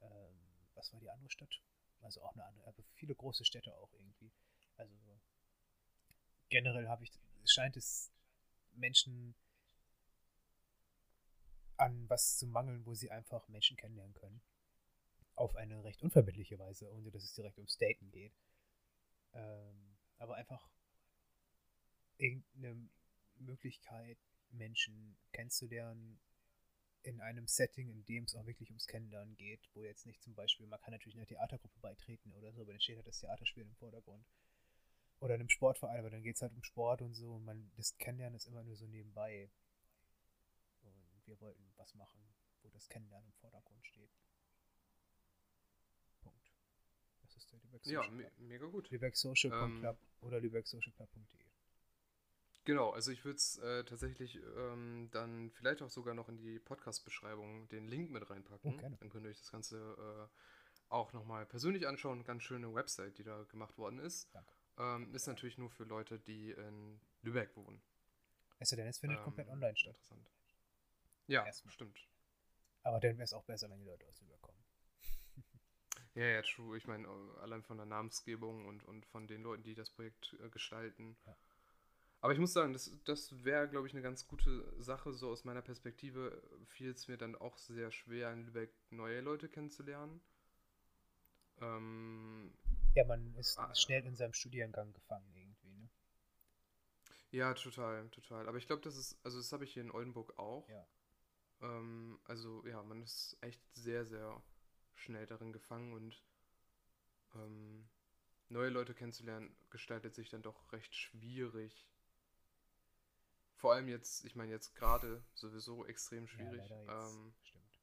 ähm, was war die andere Stadt? Also auch eine andere, aber viele große Städte auch irgendwie. Also generell habe ich, scheint es Menschen an was zu mangeln, wo sie einfach Menschen kennenlernen können. Auf eine recht unverbindliche Weise, ohne dass es direkt ums Daten geht. Ähm, aber einfach irgendeine Möglichkeit, Menschen kennenzulernen in einem Setting, in dem es auch wirklich ums Kennenlernen geht, wo jetzt nicht zum Beispiel, man kann natürlich einer Theatergruppe beitreten oder so, aber dann steht halt das Theaterspiel im Vordergrund. Oder einem Sportverein, aber dann geht es halt um Sport und so und man, das Kennenlernen ist immer nur so nebenbei. Und wir wollten was machen, wo das Kennenlernen im Vordergrund steht. Der Lübeck Ja, Social me Club. mega gut. Lübeck Social Ähm, Club oder lübecksocialclub.de. Genau, also ich würde es äh, tatsächlich ähm, dann vielleicht auch sogar noch in die Podcast-Beschreibung den Link mit reinpacken. Oh. Dann könnt ihr euch das Ganze äh, auch nochmal persönlich anschauen. Ganz schöne Website, die da gemacht worden ist. Ähm, ist natürlich nur für Leute, die in Lübeck wohnen. Also denn es findet Ähm, komplett online statt. Interessant. Ja, Erstmal. stimmt. Aber dann wäre es auch besser, wenn die Leute aus Lübeck kommen. Ja, ja, true. Ich meine, äh, allein von der Namensgebung und, und von den Leuten, die das Projekt äh, gestalten. Ja. Aber ich muss sagen, das, das wäre, glaube ich, eine ganz gute Sache. So aus meiner Perspektive fiel es mir dann auch sehr schwer, in Lübeck neue Leute kennenzulernen. Ähm, Ja, man ist Ah. schnell in seinem Studiengang gefangen irgendwie, ne? ja, total, total. Aber ich glaube, das ist, also das habe ich hier in Oldenburg auch. Ja. Ähm, also ja, man ist echt sehr, sehr schnell darin gefangen und ähm, neue Leute kennenzulernen gestaltet sich dann doch recht schwierig. Vor allem jetzt, ich meine jetzt gerade sowieso extrem schwierig. Ja, ähm, Stimmt.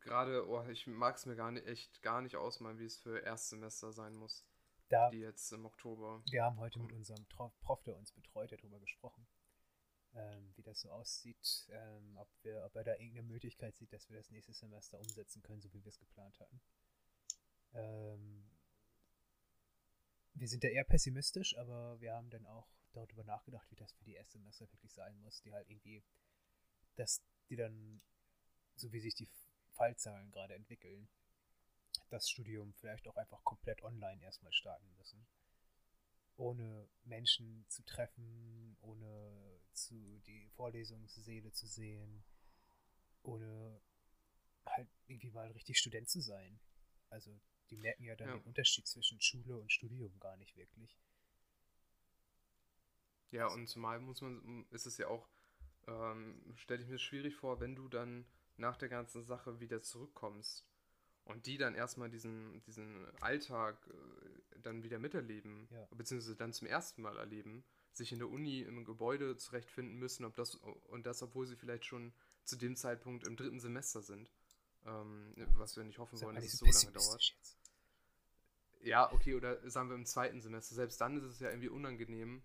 gerade, oh, ich mag es mir gar nicht, echt gar nicht ausmalen, wie es für Erstsemester sein muss, Da, die jetzt im Oktober. wir haben heute mit unserem Prof, der uns betreut, darüber gesprochen, ähm, wie das so aussieht, ähm, ob, wir, ob er da irgendeine Möglichkeit sieht, dass wir das nächste Semester umsetzen können, so wie wir es geplant hatten. Ähm, wir sind da eher pessimistisch, aber wir haben dann auch darüber nachgedacht, wie das für die Erstsemester wirklich sein muss, die halt irgendwie, dass die dann, so wie sich die Fallzahlen gerade entwickeln, das Studium vielleicht auch einfach komplett online erstmal starten müssen. Ohne Menschen zu treffen, ohne zu die Vorlesungssäle zu sehen, ohne halt irgendwie mal richtig Student zu sein. Also die merken ja dann Ja. den Unterschied zwischen Schule und Studium gar nicht wirklich. Ja, und zumal muss man, ist es ja auch, ähm, stelle ich mir schwierig vor, wenn du dann nach der ganzen Sache wieder zurückkommst und die dann erstmal diesen, diesen Alltag äh, dann wieder miterleben, Ja. beziehungsweise dann zum ersten Mal erleben, sich in der Uni im Gebäude zurechtfinden müssen, ob das, und das, obwohl sie vielleicht schon zu dem Zeitpunkt im dritten Semester sind. Ähm, was wir nicht hoffen wollen, dass es so lange dauert. jetzt. Ja, okay, oder sagen wir im zweiten Semester. Selbst dann ist es ja irgendwie unangenehm,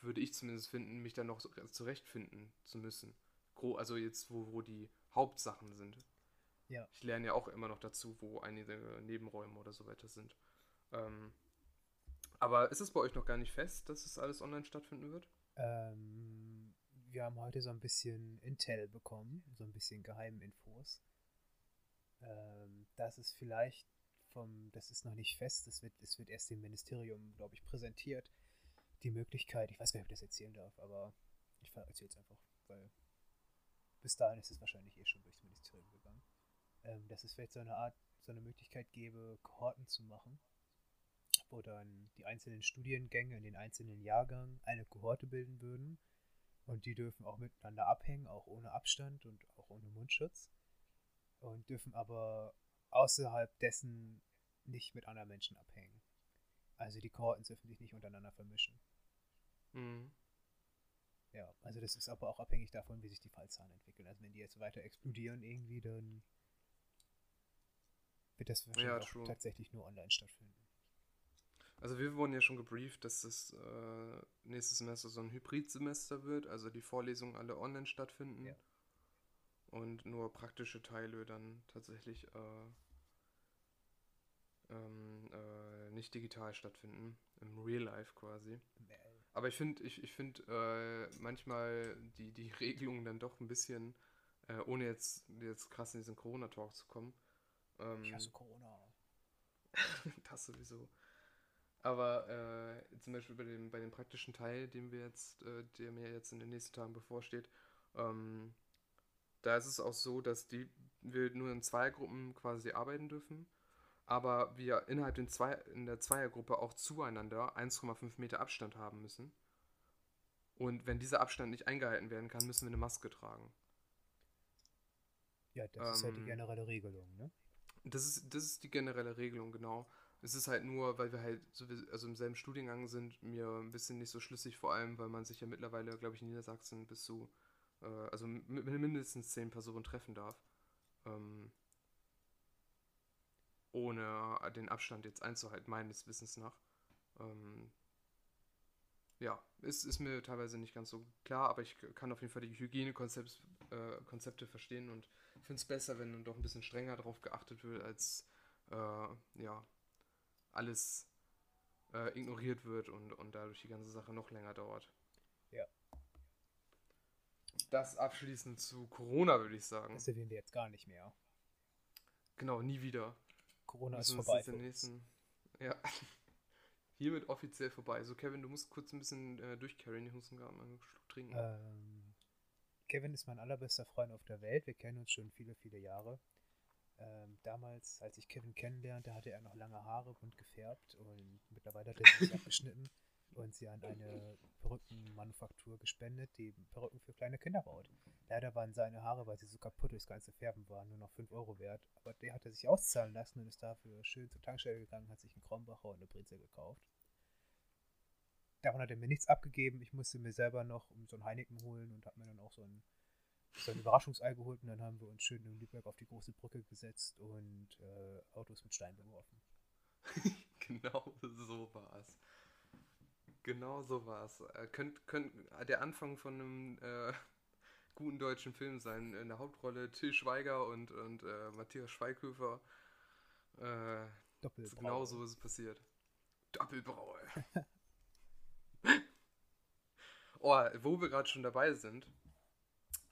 würde ich zumindest finden, mich dann noch zurechtfinden zu müssen. Also jetzt, wo, wo die Hauptsachen sind. Ja. Ich lerne ja auch immer noch dazu, wo einige Nebenräume oder so weiter sind. Ähm, aber ist es bei euch noch gar nicht fest, dass es alles online stattfinden wird? Ähm, wir haben heute so ein bisschen Intel bekommen, so ein bisschen Geheiminfos. Ähm, das ist vielleicht vom, das ist noch nicht fest, das wird, es wird erst dem Ministerium, glaube ich, präsentiert. Die Möglichkeit, ich weiß gar nicht, ob ich das erzählen darf, aber ich erzähle es einfach, weil bis dahin ist es wahrscheinlich eh schon durchs Ministerium gegangen. Ähm, dass es vielleicht so eine Art, so eine Möglichkeit gäbe, Kohorten zu machen, wo dann die einzelnen Studiengänge in den einzelnen Jahrgängen eine Kohorte bilden würden. Und die dürfen auch miteinander abhängen, auch ohne Abstand und auch ohne Mundschutz. Und dürfen aber außerhalb dessen nicht mit anderen Menschen abhängen. Also die Kohorten dürfen sich nicht untereinander vermischen. Mhm. Ja, also das ist aber auch abhängig davon, wie sich die Fallzahlen entwickeln. Also wenn die jetzt weiter explodieren irgendwie, dann wird das wahrscheinlich Ja, tatsächlich nur online stattfinden. Also wir wurden ja schon gebrieft, dass das äh, nächstes Semester so ein Hybridsemester wird, also die Vorlesungen alle online stattfinden Ja. und nur praktische Teile dann tatsächlich äh, ähm, äh, nicht digital stattfinden, im Real Life quasi. Aber ich finde, ich, ich finde äh, manchmal die, die *laughs* Regelungen dann doch ein bisschen, äh, ohne jetzt, jetzt krass in diesen Corona-Talk zu kommen. Ähm, Ich hasse Corona. *laughs* das sowieso. Aber äh, zum Beispiel bei dem, bei dem praktischen Teil, den wir jetzt, äh, der mir jetzt in den nächsten Tagen bevorsteht, ähm, da ist es auch so, dass die, wir nur in Zweiergruppen quasi arbeiten dürfen, aber wir innerhalb den zwei, in der Zweiergruppe auch zueinander 1,5 Meter Abstand haben müssen. Und wenn dieser Abstand nicht eingehalten werden kann, müssen wir eine Maske tragen. Ja, das ist halt die Ähm, generelle Regelung, ne? Das ist, das ist die generelle Regelung, genau. Es ist halt nur, weil wir halt so, also im selben Studiengang sind, mir ein bisschen nicht so schlüssig, vor allem, weil man sich ja mittlerweile, glaube ich, in Niedersachsen bis zu, äh, also mindestens zehn Personen treffen darf. Ähm, ohne den Abstand jetzt einzuhalten, meines Wissens nach. Ähm, ja, ist, ist mir teilweise nicht ganz so klar, aber ich kann auf jeden Fall die Hygienekonzepte äh, verstehen und finde es besser, wenn doch ein bisschen strenger darauf geachtet wird, als äh, ja, alles äh, ignoriert wird und, und dadurch die ganze Sache noch länger dauert. Ja. Das abschließend zu Corona, würde ich sagen. Das erwähnen wir jetzt gar nicht mehr. Genau, nie wieder. Corona ist vorbei. Ist nächsten, ja. *laughs* Hiermit offiziell vorbei. So, Kevin, du musst kurz ein bisschen äh, durchcarryen. Ich muss gerade mal einen Schluck trinken. Ähm, Kevin ist mein allerbester Freund auf der Welt. Wir kennen uns schon viele, viele Jahre. Ähm, damals, als ich Kevin kennenlernte, hatte er noch lange Haare, bunt gefärbt und mittlerweile hat er sich *laughs* abgeschnitten und sie an eine Perückenmanufaktur gespendet, die Perücken für kleine Kinder baut. Leider waren seine Haare, weil sie so kaputt durchs ganze Färben waren, nur noch 5 Euro wert. Aber der hat er sich auszahlen lassen und ist dafür schön zur Tankstelle gegangen, hat sich einen Kronbacher und eine Brezel gekauft. Davon hat er mir nichts abgegeben. Ich musste mir selber noch so ein Heineken holen und habe mir dann auch so ein, so ein Überraschungsei geholt. Und dann haben wir uns schön in Lübeck auf die große Brücke gesetzt und äh, Autos mit Stein beworfen. *laughs* genau so war es. Genau so war es. Äh, könnt, könnt der Anfang von einem äh, guten deutschen Film sein. In der Hauptrolle Till Schweiger und, und äh, Matthias Schweighöfer. Äh, genau so ist es passiert. Doppelbraue. *laughs* oh, wo wir gerade schon dabei sind,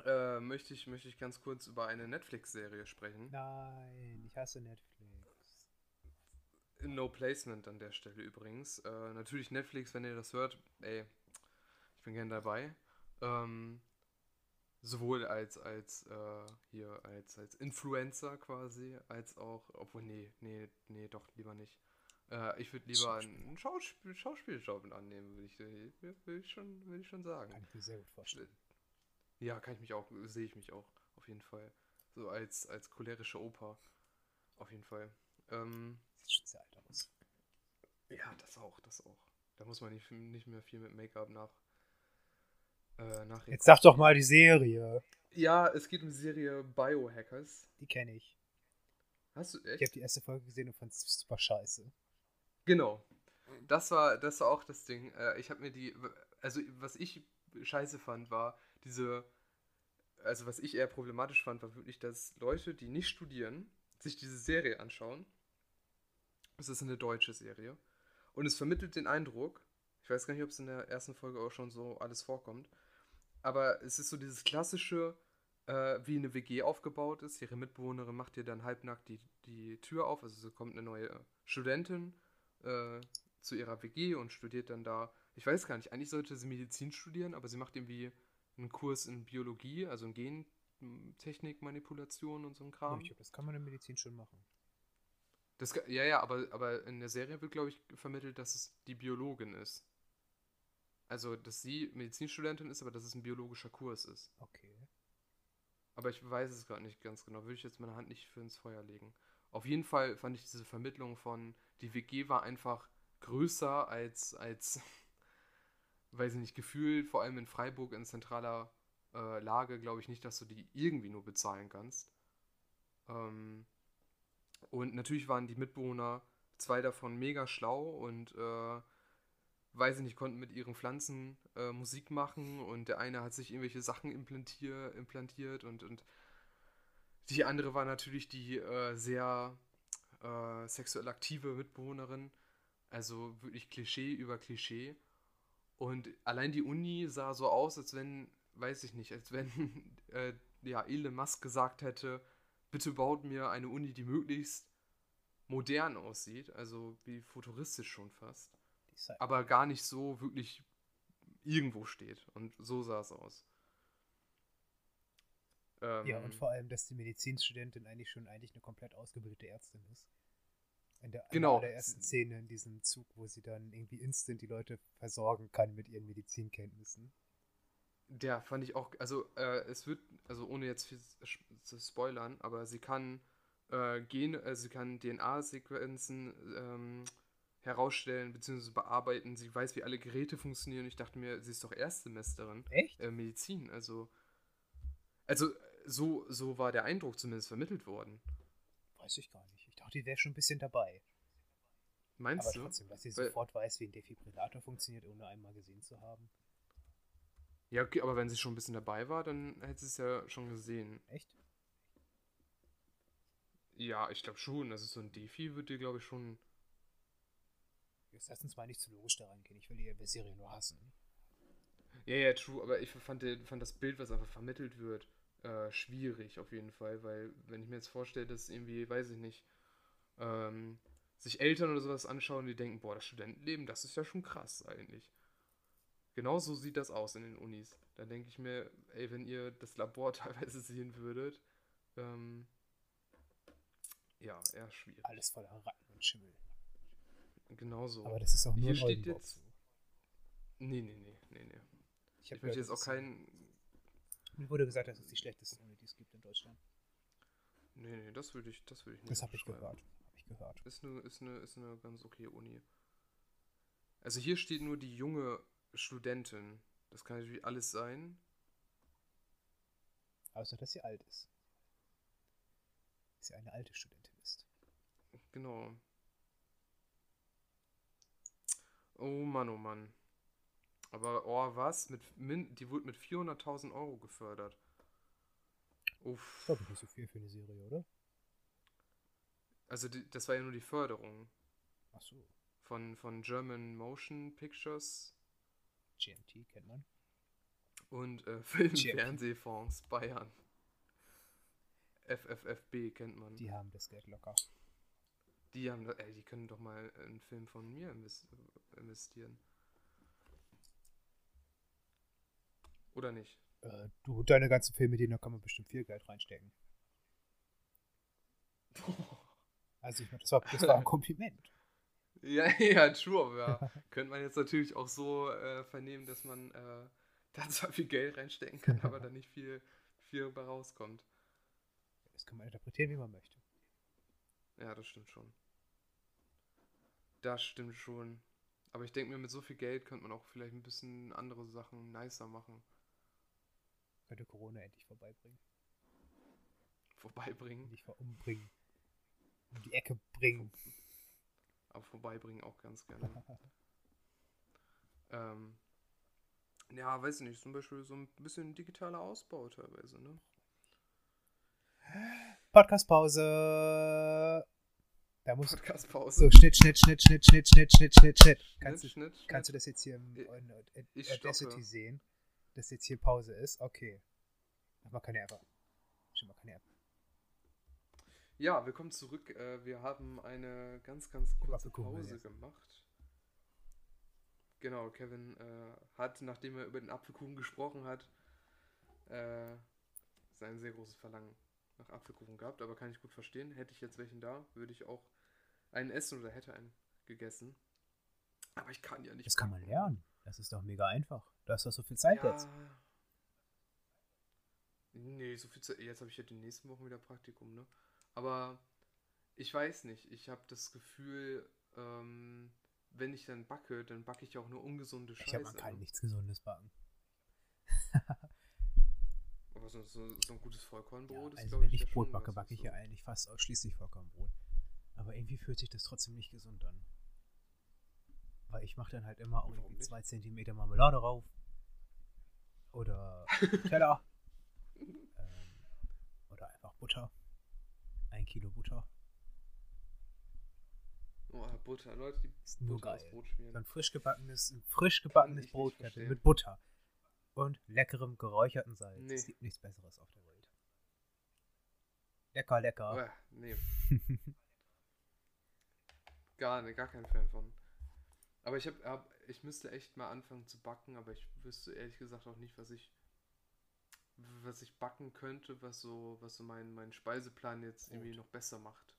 äh, möchte, ich, möchte ich ganz kurz über eine Netflix-Serie sprechen. Nein, ich hasse Netflix. No Placement an der Stelle übrigens. Äh, natürlich Netflix, wenn ihr das hört, ey, ich bin gern dabei. Ähm, sowohl als als äh, hier als als Influencer quasi, als auch, obwohl nee, nee, nee, doch lieber nicht. Äh, ich würde lieber einen Schauspiel, Schauspieljob annehmen, würde ich, will ich, schon, will ich schon sagen. Kann ich mir sehr gut vorstellen. Ja, kann ich mich auch, sehe ich mich auch, auf jeden Fall. So als, als cholerische Oper. Auf jeden Fall. Ähm, Sieht schon sehr alt aus. Ja, das auch, das auch. Da muss man nicht, nicht mehr viel mit Make-up nach. Äh, nach Jetzt sag doch mal die Serie. Ja, es geht um die Serie Biohackers. Die kenne ich. Hast du echt? Ich habe die erste Folge gesehen und fand es super scheiße. Genau. Das war, das war auch das Ding. Äh, ich habe mir die, also was ich scheiße fand, war diese, also was ich eher problematisch fand, war wirklich, dass Leute, die nicht studieren, sich diese Serie anschauen. Es ist eine deutsche Serie. Und es vermittelt den Eindruck, ich weiß gar nicht, ob es in der ersten Folge auch schon so alles vorkommt, aber es ist so dieses klassische, äh, wie eine WG aufgebaut ist. Ihre Mitbewohnerin macht ihr dann halbnackt die, die Tür auf, also es kommt eine neue Studentin äh, zu ihrer WG und studiert dann da. Ich weiß gar nicht, eigentlich sollte sie Medizin studieren, aber sie macht irgendwie einen Kurs in Biologie, also in Gentechnik, Manipulation und so ein Kram. Ich glaube, das kann man in Medizin schon machen. Das, ja, ja, aber, aber in der Serie wird, glaube ich, vermittelt, dass es die Biologin ist. Also, dass sie Medizinstudentin ist, aber dass es ein biologischer Kurs ist. Okay. Aber ich weiß es gerade nicht ganz genau. Würde ich jetzt meine Hand nicht für ins Feuer legen. Auf jeden Fall fand ich diese Vermittlung von, die WG war einfach größer als, als weiß ich nicht, Gefühl, vor allem in Freiburg in zentraler äh, Lage, glaube ich nicht, dass du die irgendwie nur bezahlen kannst. Ähm, und natürlich waren die Mitbewohner, zwei davon mega schlau und äh, weiß ich nicht, konnten mit ihren Pflanzen äh, Musik machen und der eine hat sich irgendwelche Sachen implantier, implantiert und, und die andere war natürlich die äh, sehr äh, sexuell aktive Mitbewohnerin. Also wirklich Klischee über Klischee. Und allein die Uni sah so aus, als wenn, weiß ich nicht, als wenn *laughs* äh, ja, Elon Musk gesagt hätte, bitte baut mir eine Uni, die möglichst modern aussieht, also wie futuristisch schon fast. Aber gar nicht so wirklich irgendwo steht. Und so sah es aus. Ähm, ja, und vor allem, dass die Medizinstudentin eigentlich schon eigentlich eine komplett ausgebildete Ärztin ist. In der, genau. in der ersten Szene in diesem Zug, wo sie dann irgendwie instant die Leute versorgen kann mit ihren Medizinkenntnissen. Der fand ich auch, also äh, es wird, also ohne jetzt viel zu spoilern, aber sie kann äh, Gen, äh, sie kann DNA-Sequenzen ähm, herausstellen bzw. bearbeiten. Sie weiß, wie alle Geräte funktionieren. Ich dachte mir, sie ist doch Erstsemesterin. Echt? Äh, Medizin, also. Also, so, so war der Eindruck zumindest vermittelt worden. Weiß ich gar nicht. Dachte, die wäre schon ein bisschen dabei. Meinst Aber du? trotzdem, dass sie sofort weiß, wie ein Defibrillator funktioniert, ohne einmal gesehen zu haben. Ja, okay, aber wenn sie schon ein bisschen dabei war, dann hätte sie es ja schon gesehen. Echt? Ja, ich glaube schon. Also so ein Defi wird dir, glaube ich, schon. Ist erstens mal nicht so logisch daran gehen. Ich will die Serie nur hassen. Ja, ja, true, aber ich fand, fand das Bild, was einfach vermittelt wird, äh, schwierig auf jeden Fall, weil wenn ich mir jetzt vorstelle, dass irgendwie, weiß ich nicht, ähm, sich Eltern oder sowas anschauen, die denken, boah, das Studentenleben, das ist ja schon krass eigentlich. Genau so sieht das aus in den Unis. Da denke ich mir, ey, wenn ihr das Labor *laughs* teilweise sehen würdet, ähm, ja, eher schwierig. Alles voller Ratten und Schimmel. Genau so. Aber das ist auch nur Hier steht Oldenburg jetzt-. Nee, nee, nee, nee, nee. Ich, Ich möchte jetzt auch das ist- keinen. Mir wurde gesagt, dass es die schlechtesten Uni, die es gibt in Deutschland. Nee, nee, das würde ich, das würde ich nicht. Das habe ich gehört. Ich gehört. Ist eine, ist, eine, ist eine ganz okay Uni. Also hier steht nur die junge Studentin. Das kann natürlich alles sein. Außer, dass sie alt ist. Dass sie eine alte Studentin ist. Genau. Oh Mann, oh Mann. Aber, oh, was? Mit, min, die wurde mit 400.000 Euro gefördert. Uff. glaube nicht so viel für eine Serie, oder? Also, die, das war ja nur die Förderung Ach so. von, von German Motion Pictures GMT kennt man. und äh, *laughs* Film GMP. Fernsehfonds Bayern. FFFB kennt man. Die haben das Geld locker. Die haben, ey, die können doch mal einen Film von mir inves- investieren. Oder nicht? Äh, du, deine ganzen Filme, die da kann man bestimmt viel Geld reinstecken. *laughs* Also ich meine, das war, das war ein Kompliment. *laughs* Ja, ja, true, aber ja, könnte man jetzt natürlich auch so äh, vernehmen, dass man äh, *laughs* da zwar viel Geld reinstecken kann, aber da nicht viel, viel bei rauskommt. Das kann man interpretieren, wie man möchte. Ja, das stimmt schon. Das stimmt schon. Aber ich denke mir, mit so viel Geld könnte man auch vielleicht ein bisschen andere Sachen nicer machen. Könnte Corona endlich vorbeibringen. Vorbeibringen. Vor umbringen. Um die Ecke bringen. Aber vorbeibringen auch ganz gerne. *laughs* ähm, ja, weiß nicht, zum Beispiel so ein bisschen digitaler Ausbau teilweise, ne? Podcastpause. Da muss Podcastpause. so Schnitt, Schnitt, Schnitt, Schnitt, Schnitt, Schnitt, Schnitt, Schnitt, Schnitt. Kannst du, Schnitt, Schnitt, kannst du das jetzt hier im Ich- in, Audacity sehen? Dass jetzt hier Pause ist? Okay. Mach mal keine App. Schon mal keine App. Ja, willkommen zurück. Äh, wir haben eine ganz, ganz kurze Pause gemacht. Genau, Kevin äh, hat, nachdem er über den Apfelkuchen gesprochen hat, äh, sein sehr großes Verlangen nach Apfelkuchen gehabt. Aber kann ich gut verstehen. Hätte ich jetzt welchen da, würde ich auch einen essen oder hätte einen gegessen. Aber ich kann ja nicht. Das kann man lernen. Das ist doch mega einfach. Du hast doch so viel Zeit ja. jetzt. Nee, so viel Zeit. Jetzt habe ich ja die nächsten Wochen wieder Praktikum, ne? Aber ich weiß nicht. Ich habe das Gefühl, ähm, wenn ich dann backe, dann backe ich auch nur ungesunde Scheiße. Ich habe man kann nichts Gesundes backen. *laughs* Aber so, so, so ein gutes Ja, Vollkornbrot ist, also glaube wenn ich, ich ja Brot backe, backe ich ja so- eigentlich fast ausschließlich Vollkornbrot. Aber irgendwie fühlt sich das trotzdem nicht gesund an. Weil ich mache dann halt immer nicht? zwei Zentimeter Marmelade rauf. Oder *laughs* Teller. *laughs* ähm, oder einfach Butter. Ein Kilo Butter. Oh, Butter, Leute, die Ist nur Butter geil. Brot schmieren. So ein frisch gebackenes, ein frisch gebackenes ich nicht Brot verstehen. mit Butter. Und leckerem geräucherten Salz. Nee. Es gibt nichts Besseres auf der Welt. Lecker, lecker. Uah, nee, *laughs* gar, ne, gar kein Fan von. Aber ich hab, hab, ich müsste echt mal anfangen zu backen, aber ich wüsste ehrlich gesagt auch nicht, was ich, was ich backen könnte, was so, was so meinen mein Speiseplan jetzt irgendwie Brot. noch besser macht.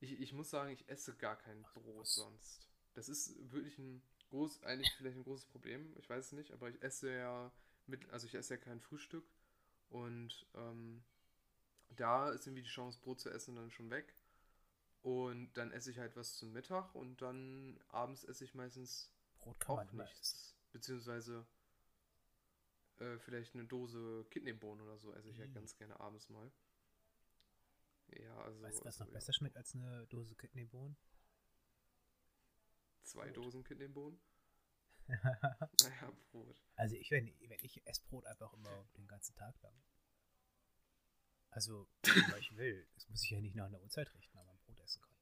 Ich, ich muss sagen, ich esse gar kein Ach, Brot was? sonst. Das ist wirklich ein groß, eigentlich vielleicht ein großes Problem, ich weiß es nicht, aber ich esse ja mit, also ich esse ja kein Frühstück und ähm, da ist irgendwie die Chance, Brot zu essen, dann schon weg. Und dann esse ich halt was zum Mittag und dann abends esse ich meistens Brot kann auch man immer essen. nichts. Beziehungsweise äh, vielleicht eine Dose Kidneybohnen oder so esse ich Mm. ganz gerne abends mal. Ja, also. Weißt du, was also, noch ja. besser schmeckt als eine Dose Kidneybohnen? Zwei Brot. Dosen Kidneybohnen? *laughs* Naja, Brot. also ich, wenn, wenn ich esse Brot einfach immer den ganzen Tag lang. Also, weil ich will. Das muss ich ja nicht nach einer Uhrzeit richten, aber man Brot essen kann.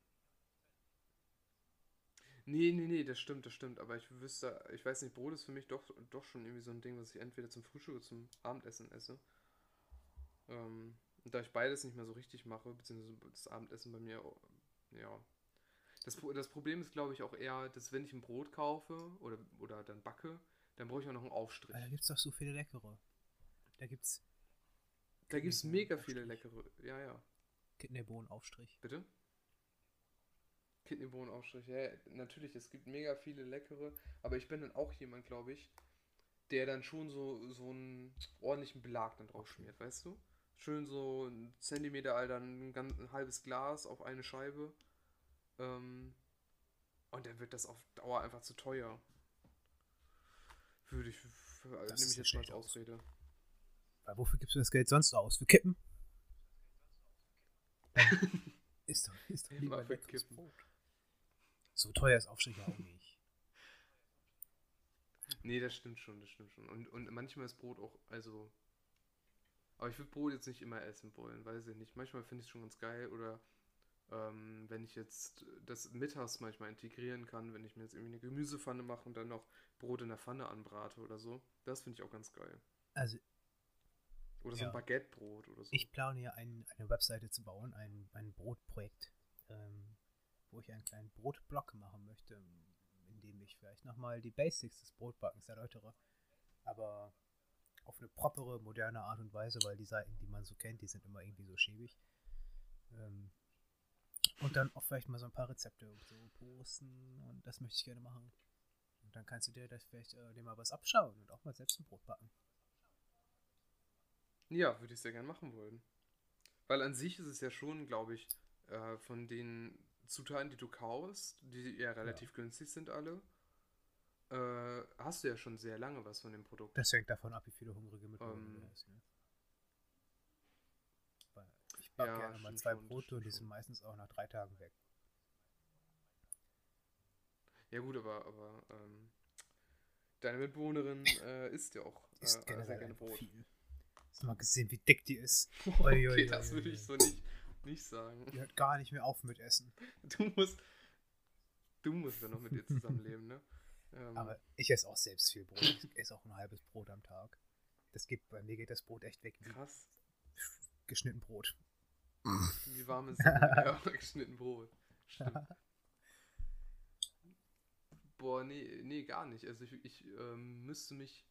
Nee, nee, nee, das stimmt, das stimmt. Aber ich wüsste, ich weiß nicht, Brot ist für mich doch, doch schon irgendwie so ein Ding, was ich entweder zum Frühstück oder zum Abendessen esse. Ähm, und da ich beides nicht mehr so richtig mache, beziehungsweise das Abendessen bei mir, ja. Das, das Problem ist, glaube ich, auch eher, dass wenn ich ein Brot kaufe oder, oder dann backe, dann brauche ich auch noch einen Aufstrich. Weil da gibt es doch so viele leckere. Da gibt's Da gibt es mega viele leckere. Ja, ja. Kidneybohnen-Aufstrich. Bitte? Kidneybohnenaufstrich, ja, natürlich, es gibt mega viele leckere, aber ich bin dann auch jemand, glaube ich, der dann schon so, so einen ordentlichen Belag dann drauf schmiert, weißt du? Schön so ein Zentimeter, Alter, ein, ganz, ein halbes Glas auf eine Scheibe. Ähm, und dann wird das auf Dauer einfach zu teuer. Würde ich, für, nehme ich jetzt mal als. Ausrede. Weil wofür gibst du das Geld sonst aus? Für Kippen? Dann *laughs* ist doch, ist doch lieber für Kippen. Brot. So teuer ist Aufstrich ja auch nicht. *laughs* Nee, das stimmt schon, das stimmt schon. Und, und manchmal ist Brot auch, also. Aber ich würde Brot jetzt nicht immer essen wollen, weiß ich nicht. Manchmal finde ich es schon ganz geil oder ähm, wenn ich jetzt das mittags manchmal integrieren kann, wenn ich mir jetzt irgendwie eine Gemüsepfanne mache und dann noch Brot in der Pfanne anbrate oder so. Das finde ich auch ganz geil. Also Oder so Ja. ein Baguettebrot oder so. ich plane ja ein, eine Webseite zu bauen, ein, ein Brotprojekt, ähm, wo ich einen kleinen Brotblock machen möchte, in dem ich vielleicht nochmal die Basics des Brotbackens erläutere. Aber auf eine propere, moderne Art und Weise, weil die Seiten, die man so kennt, die sind immer irgendwie so schäbig. Ähm, und dann auch vielleicht mal so ein paar Rezepte so posten und das möchte ich gerne machen. Und dann kannst du dir das vielleicht äh, dir mal was abschauen und auch mal selbst ein Brot backen. Ja, würde ich sehr gern machen wollen. Weil an sich ist es ja schon, glaube ich, äh, von den Zutaten, die du kaufst, die ja relativ günstig sind alle, äh, hast du ja schon sehr lange was von dem Produkt. Das hängt davon ab, wie viele hungrige Mitbewohner Ähm. du hast. Ne? Ich backe Ja, gerne mal zwei das Brote und die sind meistens auch nach drei Tagen weg. Ja gut, aber, aber ähm, deine Mitbewohnerin äh, isst ja auch äh, generell gerne einfach Brot. viel. Hast du mal gesehen, wie dick die ist? *laughs* okay, Ui, ui, das ui, würde ich so nicht, nicht sagen. Die hört gar nicht mehr auf mit Essen. Du musst, du musst ja noch mit ihr zusammenleben, ne? Ähm, Aber ich esse auch selbst viel Brot. Ich esse auch ein halbes Brot am Tag. Das gibt, bei mir geht das Brot echt weg wie krass. geschnitten Brot. Wie warm ist ja, *laughs* geschnitten Brot. Stimmt. Boah, nee, nee, gar nicht. Also ich, ich ähm, müsste mich,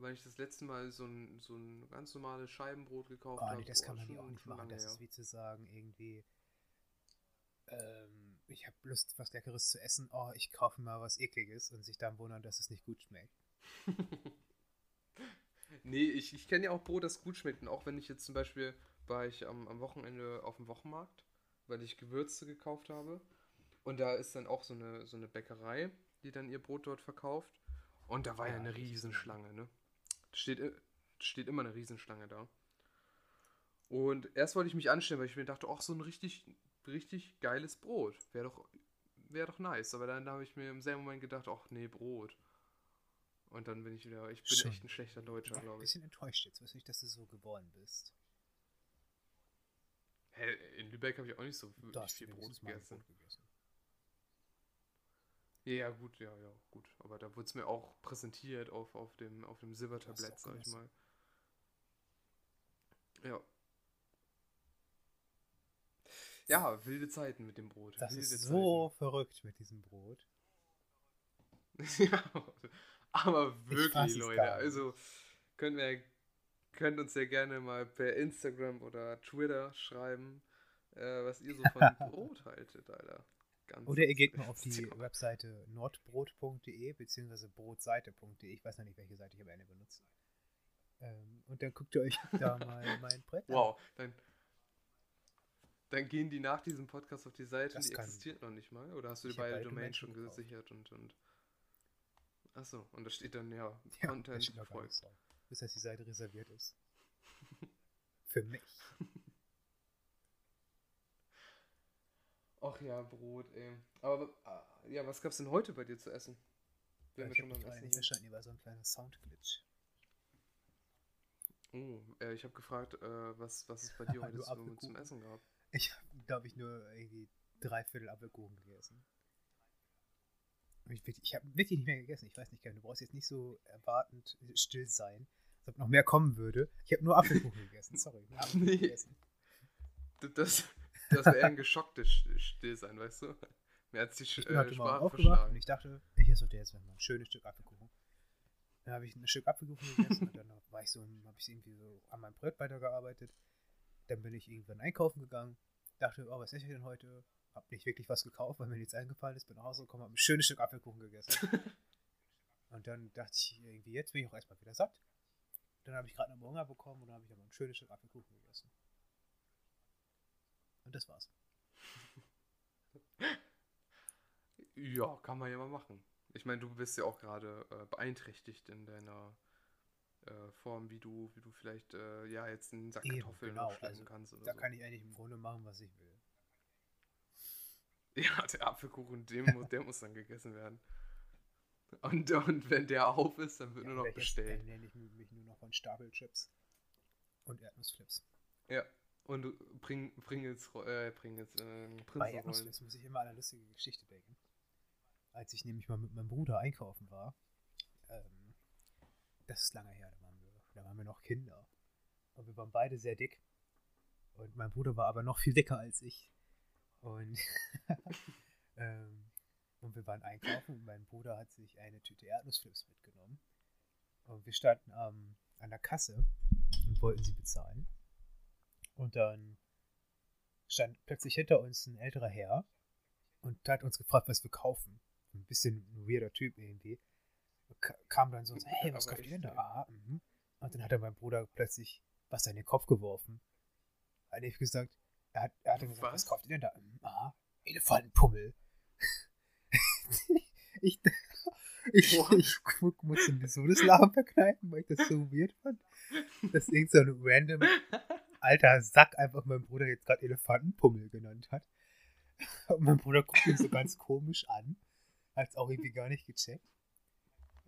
weil ich das letzte Mal so ein, so ein ganz normales Scheibenbrot gekauft Oh, habe. nee, das boah, kann man ja auch nicht machen. Das her. ist wie zu sagen, irgendwie, ähm, ich habe Lust, was Leckeres zu essen. Oh, ich kaufe mal was Ekliges und sich dann wundern, dass es nicht gut schmeckt. *laughs* Nee, ich, ich kenne ja auch Brot, das gut schmeckt. Und auch wenn ich jetzt zum Beispiel war ich am, am Wochenende auf dem Wochenmarkt, weil ich Gewürze gekauft habe. Und da ist dann auch so eine, so eine Bäckerei, die dann ihr Brot dort verkauft. Und da war ja Ja, eine das Riesenschlange, ne? Steht, i- steht immer eine Riesenschlange da. Und erst wollte ich mich anstellen, weil ich mir dachte, ach, so ein richtig, richtig geiles Brot. Wäre doch, wär doch nice. Aber dann habe ich mir im selben Moment gedacht, ach nee, Brot. Und dann bin ich wieder, ich bin Schon. echt ein schlechter Deutscher, Ich bin ein glaube bisschen enttäuscht jetzt, weiß nicht, dass du so geworden bist. Hä, in Lübeck habe ich auch nicht so wirklich viel Brot gegessen. Brot gegessen. Ja, ja, gut, ja, ja, gut. Aber da wurde es mir auch präsentiert auf, auf dem, auf dem Silbertablett, sag ich mal. Ja. Ja, wilde Zeiten mit dem Brot. Das wilde ist so verrückt mit diesem Brot. *laughs* Ja, aber wirklich, Leute. Also könnt wir könnt uns ja gerne mal per Instagram oder Twitter schreiben, äh, was ihr so von *laughs* Brot haltet, Alter. Ganz Oder ihr geht mal auf *laughs* die Webseite nordbrot.de bzw. brotseite.de. Ich weiß noch nicht, welche Seite ich am Ende benutze. Ähm, und dann guckt ihr euch da *laughs* mal mein Projekt an. Wow, dann, dann gehen die nach diesem Podcast auf die Seite Das und die kann- existiert noch nicht mal? Oder hast du dir beide Domains schon gekauft. gesichert und, und. Achso, und da steht dann ja, Ja, Content folgt. bis dass die Seite reserviert ist. *laughs* Für mich. Ach ja, Brot, ey. Aber äh, ja, was gab's denn heute bei dir zu essen? Wenn ja, wir schon beim Essen nicht verstanden, hier war so ein kleiner Soundglitch. Oh, äh, ich habe gefragt, äh, was, was es bei dir *laughs* heute zum, zum Essen gab. Ich habe, glaube ich, nur irgendwie drei Viertel Apfelkuchen gegessen. Ich, ich habe wirklich nicht mehr gegessen. Ich weiß nicht, du brauchst jetzt nicht so erwartend still sein, als ob noch mehr kommen würde. Ich habe nur Apfelkuchen *laughs* gegessen. Sorry. *laughs* nee. Gegessen. Das, das wäre ein geschocktes Stillsein, weißt du? Mir hat sich ich bin heute äh, Sprache aufgewacht und ich dachte, ich esse heute jetzt mal ein schönes Stück Apfelkuchen. Dann habe ich ein Stück Apfelkuchen gegessen und dann war ich so, habe ich irgendwie so an meinem Projekt weitergearbeitet. Dann bin ich irgendwann einkaufen gegangen, dachte, oh, was esse ich denn heute? Hab nicht wirklich was gekauft, weil mir nichts eingefallen ist. Bin nach Hause gekommen, habe ein schönes Stück Apfelkuchen gegessen. *laughs* und dann dachte ich irgendwie, jetzt bin ich auch erstmal wieder satt. Dann habe ich gerade noch Hunger bekommen und dann habe ich aber ein schönes Stück Apfelkuchen gegessen. Und das war's. *laughs* ja, kann man ja mal machen. Ich meine, du bist ja auch gerade äh, beeinträchtigt in deiner äh, Form, wie du, wie du vielleicht äh, ja jetzt einen Sack Eben, Kartoffeln genau. also, kannst. da so. kann ich eigentlich im Grunde machen, was ich will. Ja, der Apfelkuchen, der, muss, der muss dann gegessen werden. Und, und wenn der auf ist, dann wird ja, nur noch bestellt. Dann nenne ich mich nur noch von Stapelchips und Erdnussflips. Ja, und bring, bring jetzt, äh, bring jetzt äh, Bei Erdnussflips muss ich immer eine lustige Geschichte denken. Als ich nämlich mal mit meinem Bruder einkaufen war, ähm, das ist lange her, da waren, wir, da waren wir noch Kinder. Und wir waren beide sehr dick. Und mein Bruder war aber noch viel dicker als ich. Und, *laughs* ähm, und wir waren einkaufen und mein Bruder hat sich eine Tüte Erdnussflips mitgenommen. Und wir standen ähm, an der Kasse und wollten sie bezahlen. Und dann stand plötzlich hinter uns ein älterer Herr und hat uns gefragt, was wir kaufen. Ein bisschen ein weirder Typ irgendwie. kam dann so und so, hey, was kauft ihr denn da? Ah, mhm. Und dann hat er meinem Bruder plötzlich was in den Kopf geworfen. Hat ich gesagt, er hat, er hat gesagt, was? was kauft ihr denn da? Hm, ah, Elefantenpummel. *laughs* ich, ich, ich musste mir so das Lachen verkneifen, weil ich das so weird fand. Dass irgend so ein random *laughs* alter Sack einfach meinem Bruder jetzt gerade Elefantenpummel genannt hat. *laughs* Und mein Bruder guckt ihn so ganz komisch an. Hat es auch irgendwie gar nicht gecheckt.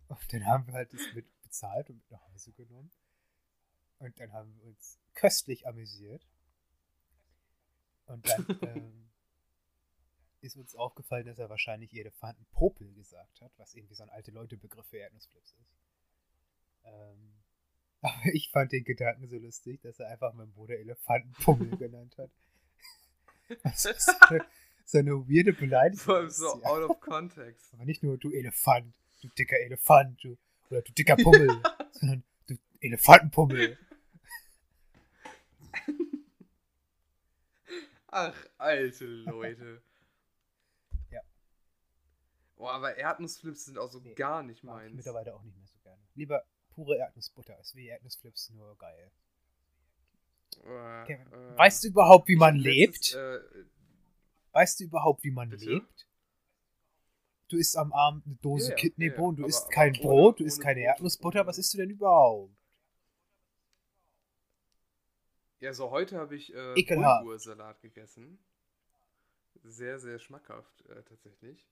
Und dann haben wir halt das mit bezahlt und mit nach Hause genommen. Und dann haben wir uns köstlich amüsiert. Und dann *laughs* ähm, ist uns aufgefallen, dass er wahrscheinlich Elefantenpopel gesagt hat, was irgendwie so ein alte Leute-Begriff für Erdnussflips ist. Ähm, aber ich fand den Gedanken so lustig, dass er einfach meinen Bruder Elefantenpummel *laughs* genannt hat. Das ist so eine, weirde Beleidigung. Vor allem so ja. out of context. Aber nicht nur du Elefant, du dicker Elefant, du, oder du dicker Pummel, *laughs* sondern du Elefantenpummel. Ach, alte Leute. ja. Boah, aber Erdnussflips sind auch so nee, gar nicht meins. mittlerweile auch nicht mehr so gerne. Lieber pure Erdnussbutter. Ist wie Erdnussflips, nur geil. Äh, äh, weißt du überhaupt, wie man lebt? äh, weißt du überhaupt, wie man bitte? lebt? Du isst am Abend eine Dose yeah, Kidneybohnen, yeah, du isst aber, kein aber Brot, du isst keine Erdnussbutter. Was isst du denn überhaupt? Ja, so heute habe ich äh, Bulgursalat gegessen. Sehr, sehr schmackhaft äh, tatsächlich.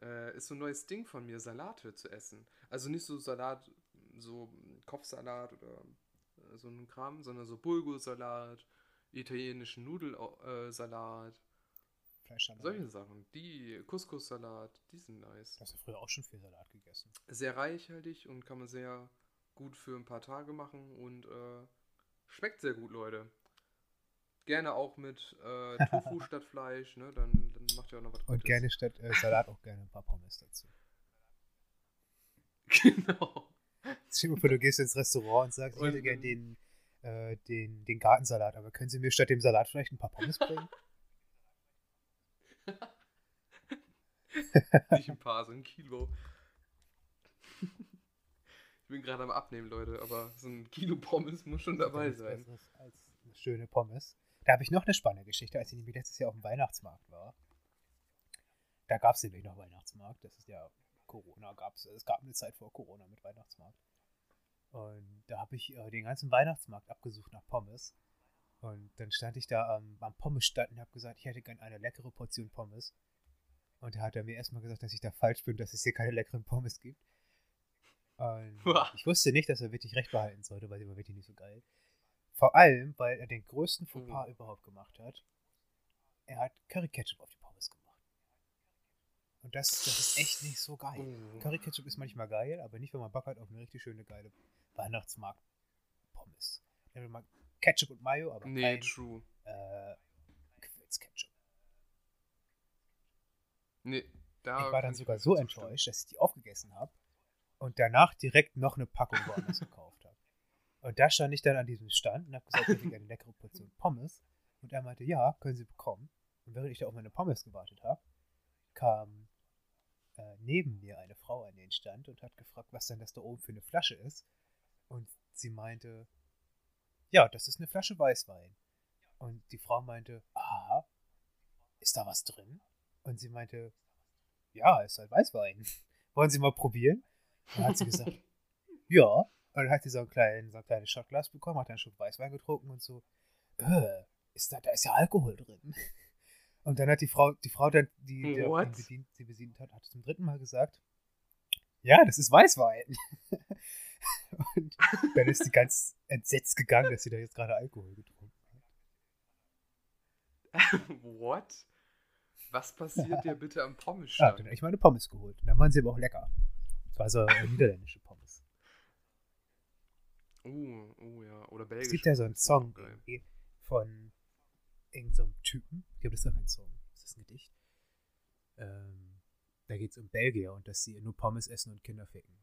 Äh, ist so ein neues Ding von mir, Salate zu essen. Also nicht so Salat, so Kopfsalat oder äh, so ein Kram, sondern so Bulgursalat, italienischen Nudelsalat. Fleischsalat. Solche Sachen. Die Couscous-Salat, die sind nice. Du hast ja früher auch schon viel Salat gegessen. Sehr reichhaltig und kann man sehr gut für ein paar Tage machen und äh, Schmeckt sehr gut, Leute. Gerne auch mit äh, Tofu *laughs* statt Fleisch, ne? Dann, dann macht ihr auch noch was Gutes. Und gerne statt äh, Salat auch gerne ein paar Pommes dazu. *laughs* Genau. Stell dir vor, du gehst ins Restaurant und sagst, ich hätte gerne den, äh, den, den Gartensalat, aber können Sie mir statt dem Salat vielleicht ein paar Pommes bringen? *laughs* *laughs* Nicht ein paar, so ein Kilo. Ich bin gerade am Abnehmen, Leute, aber so ein Kilo Pommes muss schon dabei sein. Als eine schöne Pommes. Da habe ich noch eine spannende Geschichte, als ich nämlich letztes Jahr auf dem Weihnachtsmarkt war. Da gab es nämlich noch Weihnachtsmarkt. Das ist ja Corona gab es. Es gab eine Zeit vor Corona mit Weihnachtsmarkt. Und da habe ich äh, den ganzen Weihnachtsmarkt abgesucht nach Pommes. Und dann stand ich da am, am Pommesstand und habe gesagt, ich hätte gerne eine leckere Portion Pommes. Und da hat er mir erstmal gesagt, dass ich da falsch bin, dass es hier keine leckeren Pommes gibt. Und *laughs* ich wusste nicht, dass er wirklich recht behalten sollte, weil sie war wirklich nicht so geil. Vor allem, weil er den größten Fauxpas mhm. überhaupt gemacht hat. Er hat Curry Ketchup auf die Pommes gemacht. Und das, das ist echt nicht so geil. Mhm. Curry Ketchup ist manchmal geil, aber nicht, wenn man Bock hat auf eine richtig schöne, geile Weihnachtsmarkt-Pommes. Wenn man Ketchup und Mayo, aber nee, kein, true. Äh, Ketchup. Nee, da ich war dann sogar so enttäuscht, dass ich die aufgegessen habe und danach direkt noch eine Packung woanders gekauft habe. Und da stand ich dann an diesem Stand und habe gesagt, ich hätte eine leckere Portion Pommes. Und er meinte, ja, können Sie bekommen. Und während ich da auf meine Pommes gewartet habe, kam äh, neben mir eine Frau an den Stand und hat gefragt, was denn das da oben für eine Flasche ist. Und sie meinte, ja, das ist eine Flasche Weißwein. Und die Frau meinte, ah, ist da was drin? Und sie meinte, ja, ist halt Weißwein. *laughs* Wollen Sie mal probieren? Dann hat sie gesagt, *laughs* ja. Und dann hat sie so ein, klein, so ein kleines Shotglas bekommen, hat dann schon Weißwein getrunken und so, äh, ist da, da ist ja Alkohol drin. *laughs* Und dann hat die Frau, die Frau, die, die, die bedient, sie bedient hat, hat zum dritten Mal gesagt, ja, das ist Weißwein. und dann ist sie ganz entsetzt gegangen, dass sie da jetzt gerade Alkohol getrunken hat. What? Was passiert dir bitte am Pommes? Ja, dann habe ich meine Pommes geholt. dann waren sie aber auch lecker. Das war so eine niederländische Pommes. Oh, oh ja. Oder belgisch. Es gibt ja so einen Song okay. von irgendeinem so Typen. Ich glaube, das ist doch kein Song. Das ist ein Gedicht. Ähm, da geht es um Belgier und dass sie nur Pommes essen und Kinder ficken.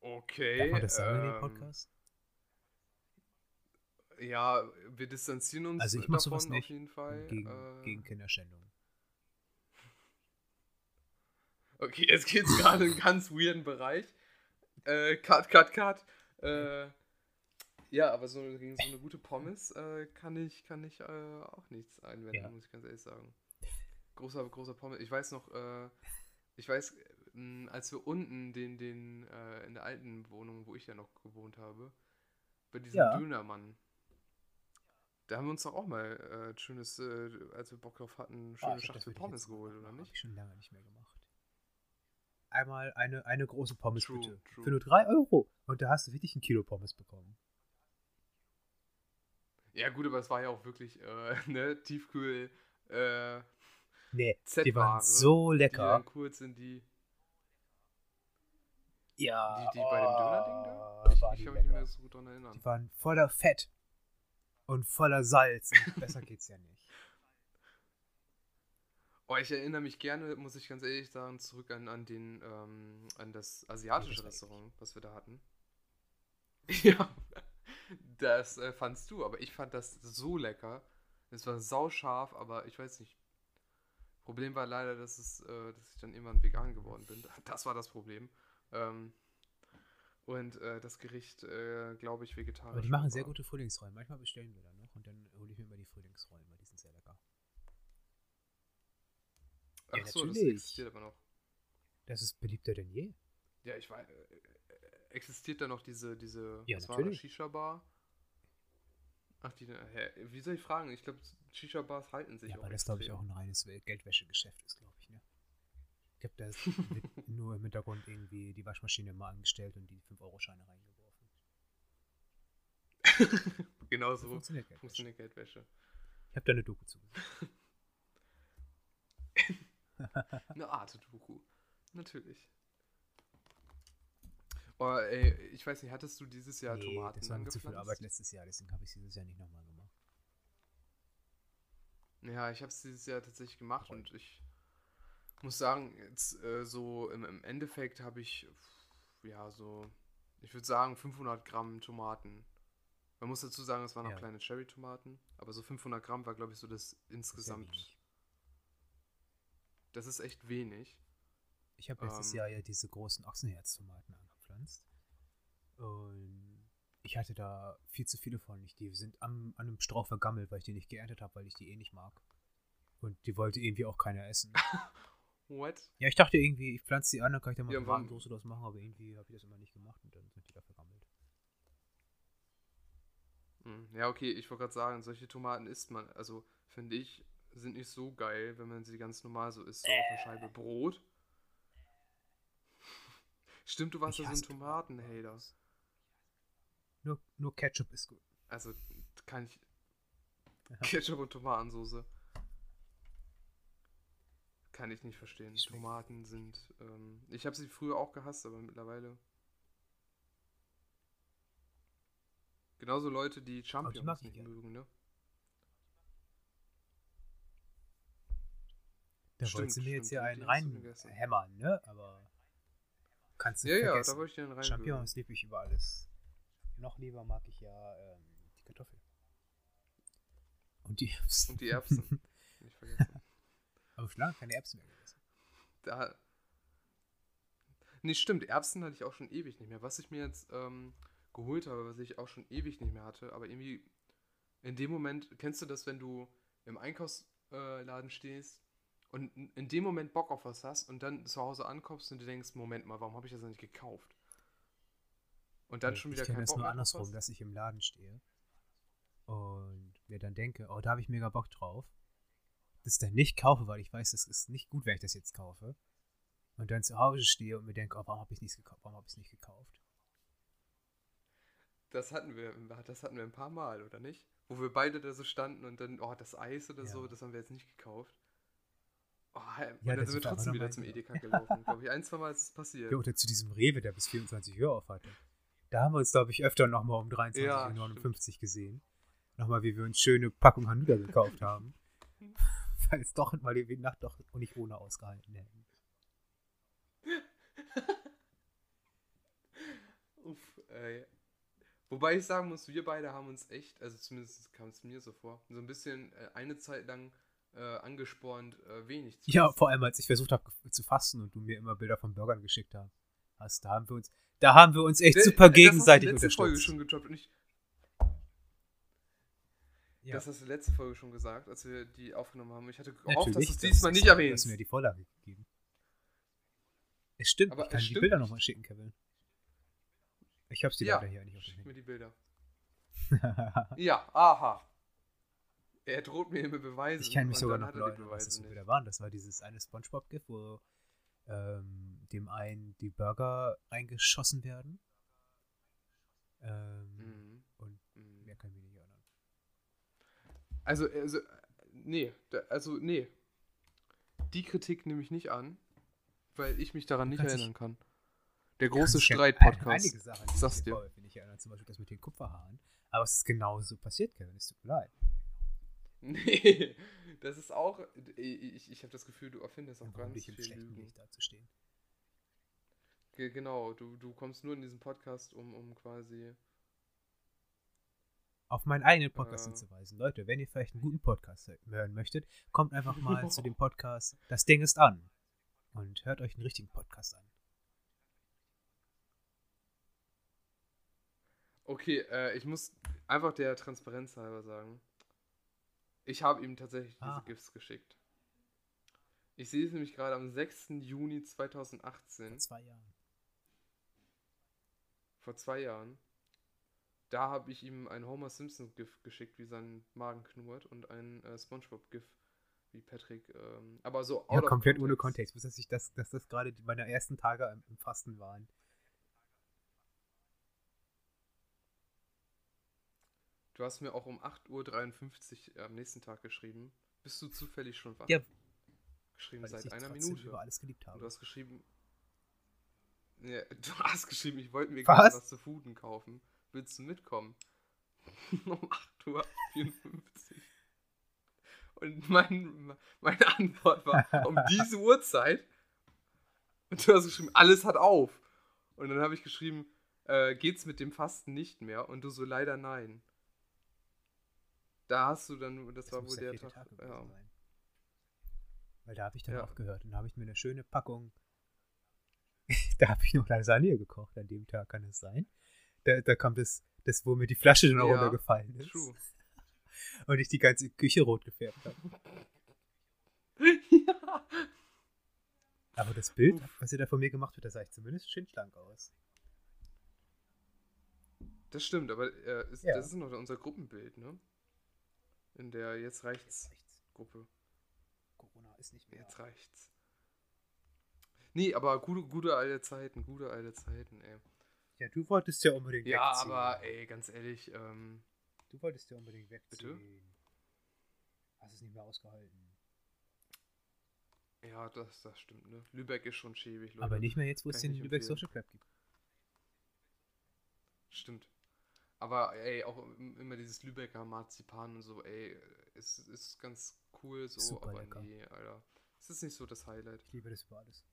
Okay. Darf man das sagen ähm, in dem Podcast? Ja, wir distanzieren uns also ich davon sowas nicht auf jeden Fall. Gegen, äh, gegen Kinderschändung. Okay, jetzt geht es gerade in einen ganz weirden Bereich. Äh, cut, cut, cut. Äh, ja, aber so gegen so eine gute Pommes äh, kann ich, kann ich äh, auch nichts einwenden, ja. muss ich ganz ehrlich sagen. Großer, großer Pommes. Ich weiß noch, äh, ich weiß, mh, als wir unten den, den, äh, in der alten Wohnung, wo ich ja noch gewohnt habe, bei diesem ja. Dönermann, da haben wir uns doch auch mal äh, schönes, äh, als wir Bock drauf hatten, schöne oh, Schachtel Pommes geholt, oder nicht? Hab ich schon lange nicht mehr gemacht. Einmal eine, eine große Pommes true, bitte. True. Für nur 3 Euro. Und da hast du wirklich ein Kilo Pommes bekommen. Ja, gut, aber es war ja auch wirklich, äh, *laughs* ne, Tiefkühl, äh, Nee, die waren so lecker. Die dann kurz in die. Ja. Die, die oh, bei dem Döner-Ding da? Ich, ich kann mich nicht mehr so gut dran erinnern. Die waren voller Fett und voller Salz. *laughs* Besser geht's ja nicht. Oh, ich erinnere mich gerne, muss ich ganz ehrlich sagen, zurück an, an, den, ähm, an das asiatische das Restaurant, was wir da hatten. *laughs* ja, das äh, fandst du, aber ich fand das so lecker. Es war sauscharf, aber ich weiß nicht. Problem war leider, dass, es, äh, dass ich dann irgendwann vegan geworden bin. *laughs* Das war das Problem. Ähm, und äh, das Gericht, äh, glaube ich, vegetarisch. Aber die machen sehr gute Frühlingsrollen. Manchmal bestellen wir dann noch und dann hole ich mir immer die Frühlingsrollen, weil die sind sehr lecker. Ach ja, so, das existiert aber noch. Das ist beliebter denn je. Ja, ich weiß. Äh, äh, existiert da noch diese, diese ja, was natürlich. Shisha-Bar? Ach, die, hä, wie soll ich fragen? Ich glaube, Shisha-Bars halten sich ja, auch. Aber das, glaube ich, auch ein reines Geldwäschegeschäft ist, glaube ich, ne? Ich glaube, da *laughs* nur im Hintergrund irgendwie die Waschmaschine mal angestellt und die 5-Euro-Scheine reingeworfen. *laughs* genau so funktioniert Geldwäsche. Funktioniert Geldwäsche. Ich habe da eine Doku zu *laughs* eine Art Doku. Natürlich. Oh, ey, ich weiß nicht, hattest du dieses Jahr nee, Tomaten das war mir zu viel Arbeit letztes Jahr, deswegen habe ich es dieses Jahr nicht nochmal gemacht. Ja, ich habe es dieses Jahr tatsächlich gemacht und ich muss sagen, jetzt äh, so im, im Endeffekt habe ich, ja, so, ich würde sagen 500 Gramm Tomaten. Man muss dazu sagen, es waren noch ja. kleine Cherry-Tomaten, aber so 500 Gramm war, glaube ich, so das insgesamt. Das ist, das ist echt wenig. Ich habe letztes ähm, Jahr ja diese großen Ochsenherztomaten angepflanzt. Und ich hatte da viel zu viele von. Ich, die sind am, an einem Strauch vergammelt, weil ich die nicht geerntet habe, weil ich die eh nicht mag. Und die wollte irgendwie auch keiner essen. *laughs* What? Ja, ich dachte irgendwie, ich pflanze die an, dann kann ich da mal ja, eine Warmdose draus machen, aber irgendwie habe ich das immer nicht gemacht und dann sind die da vergammelt. Hm, Ja, okay, ich wollte gerade sagen, solche Tomaten isst man, also finde ich, sind nicht so geil, wenn man sie ganz normal so isst, so auf einer Scheibe Brot. Stimmt, du warst Ich ja so ein Tomaten-Hater. Nur, nur Ketchup ist gut. Also kann ich. Ja. Ketchup und Tomatensoße. Kann ich nicht verstehen. Schmeckt. Tomaten sind. Ähm, ich habe sie früher auch gehasst, aber mittlerweile. Genauso Leute, die Champignons ich nicht gerne. mögen, ne? Da Stimmt, wolltest du mir jetzt hier die einen reinhämmern, ne? Aber kannst du Ja, ja, vergessen. da wollte ich den rein. Champignons liebe ich über alles. Noch lieber mag ich ja ähm, die Kartoffel. Und die Erbsen. Und die Erbsen. *laughs* Nicht vergessen. *laughs* Aber schon lange keine Erbsen mehr gegessen. Da. Nee, stimmt, Erbsen hatte ich auch schon ewig nicht mehr. Was ich mir jetzt ähm, geholt habe, was ich auch schon ewig nicht mehr hatte, aber irgendwie in dem Moment, kennst du das, wenn du im Einkaufsladen stehst und in- dem Moment Bock auf was hast und dann zu Hause ankommst und du denkst, Moment mal, warum habe ich das noch nicht gekauft? Und dann schon wieder ich kein das Bock nur andersrum, dass ich im Laden stehe und mir dann denke, oh, da habe ich mega Bock drauf. Das dann nicht kaufe, weil ich weiß, das ist nicht gut, wenn ich das jetzt kaufe. Und dann zu Hause stehe und mir denke, oh, warum habe ich es gekauft? Warum habe ich es nicht gekauft? Das hatten wir, das hatten wir ein paar Mal, oder nicht? Wo wir beide da so standen und dann, oh, das Eis oder so, Ja. das haben wir jetzt nicht gekauft. Oh, Ja, dann das sind wir trotzdem wieder zum Edeka gelaufen. Glaube ich, ein, zwei Mal ist es passiert. Ja, oder zu diesem Rewe, der bis 24 Uhr auf hatte. Da haben wir uns, glaube ich, öfter nochmal um 23.59 Ja, Uhr gesehen. Nochmal, wie wir uns schöne Packung Hanuta gekauft haben. *laughs* Weil es doch, weil wir die Nacht doch nicht ohne ausgehalten hätten. *laughs* Uff, ey. Wobei ich sagen muss, wir beide haben uns echt, also zumindest kam es mir so vor, so ein bisschen äh, eine Zeit lang äh, angespornt, äh, wenig zu Ja, essen. vor allem als ich versucht habe zu fasten und du mir immer Bilder von Burgern geschickt hast. hast da haben wir uns, da haben wir uns echt Der- super das hast du gegenseitig letzte Folge unterstützt. schon gedroppt und ich, Ja, Das hast du letzte Folge schon gesagt, als wir die aufgenommen haben. Ich hatte gehofft, dass du es das diesmal nicht Du erwähnst. hast mir die Vorlage gegeben. Es stimmt, Aber ich kann die Bilder nochmal schicken, Kevin. Ich hab's dir Ja, leider hier nicht auf Schick mir die Bilder. *laughs* Ja, aha. Er droht mir mit Beweisen. Ich kann mich sogar noch er erinnern, was das wieder waren. Das war dieses eine Spongebob-GIF, wo ähm, dem einen die Burger reingeschossen werden. Ähm, Mhm. Und Mhm. mehr kann ich mich nicht erinnern. Also, also, nee, also, nee. Die Kritik nehme ich nicht an, weil ich mich daran nicht erinnern kann. Der große Streit-Podcast. Einige Sachen, die Sag's ich dir vorwerfe, nicht erinnern, zum Beispiel das mit den Kupferhaaren. Aber es ist genauso passiert, Kevin. Es tut mir leid. Nee, das ist auch. Ich, ich habe das Gefühl, du erfindest auch ganz dich im viel schlechten Lügen. Dazustehen. Ge- Genau, du, du kommst nur in diesen Podcast, um, um quasi. Auf meinen eigenen Podcast Ja. hinzuweisen. Leute, wenn ihr vielleicht einen guten Podcast hören möchtet, kommt einfach mal *laughs* zu dem Podcast Das Ding ist an. Und hört euch einen richtigen Podcast an. Okay, äh, ich muss einfach der Transparenz halber sagen. Ich habe ihm tatsächlich diese Ah. GIFs geschickt. Ich sehe es nämlich gerade am 6. Juni Vor 2018, zwei Jahren. vor zwei Jahren. Da habe ich ihm ein Homer Simpson GIF geschickt, wie sein Magen knurrt, und ein äh, SpongeBob GIF, wie Patrick. Ähm, aber so Ja, komplett ohne Kontext. Dass ich das, dass das gerade meine ersten Tage im, im Fasten waren. Du hast mir auch um 8.53 Uhr am nächsten Tag geschrieben. Bist du zufällig schon wach? Ja, Geschrieben seit einer Minute. über alles geliebt Und habe. du hast geschrieben. Ja, *laughs* du hast geschrieben, ich wollte mir Was? was zu Fooden kaufen. Willst du mitkommen? *laughs* um 8.54 Uhr. Und mein, meine Antwort war, um *laughs* diese Uhrzeit. Und du hast geschrieben, alles hat auf. Und dann habe ich geschrieben, äh, geht's mit dem Fasten nicht mehr? Und du so, leider nein. Da hast du dann, das, war muss wohl der vierte Tag. gewesen ja. sein. Weil da habe ich dann Ja. aufgehört. Und da habe ich mir eine schöne Packung. *laughs* da habe ich noch Lasagne gekocht an dem Tag, kann es sein. Da, da kommt das, das, wo mir die Flasche dann auch Ja, runtergefallen ist. True. *laughs* Und ich die ganze Küche rot gefärbt habe. *laughs* ja. Aber das Bild, was ihr da von mir gemacht habt, da sah ich zumindest schön schlank aus. Das stimmt, aber äh, ist, Ja. das ist noch unser Gruppenbild, ne? In der Jetzt reicht's Jetzt reicht's. Gruppe. Corona ist nicht mehr. Jetzt reicht's. Nee, aber gute, gute alte Zeiten, gute alte Zeiten, ey. Ja, du wolltest ja unbedingt Ja, wegziehen. aber ey, ganz ehrlich, ähm, Du wolltest ja unbedingt wegziehen. Bitte? Hast es nicht mehr ausgehalten. ja, das, das stimmt, ne? Lübeck ist schon schäbig, Leute. Aber nicht mehr jetzt, wo Kann es den Lübeck empfehlen. Social Club gibt. Stimmt. Aber ey, auch im- immer dieses Lübecker Marzipan und so, ey, es ist ganz cool so, Super aber lecker. nee, Alter. Es ist nicht so das Highlight. Ich liebe das über alles.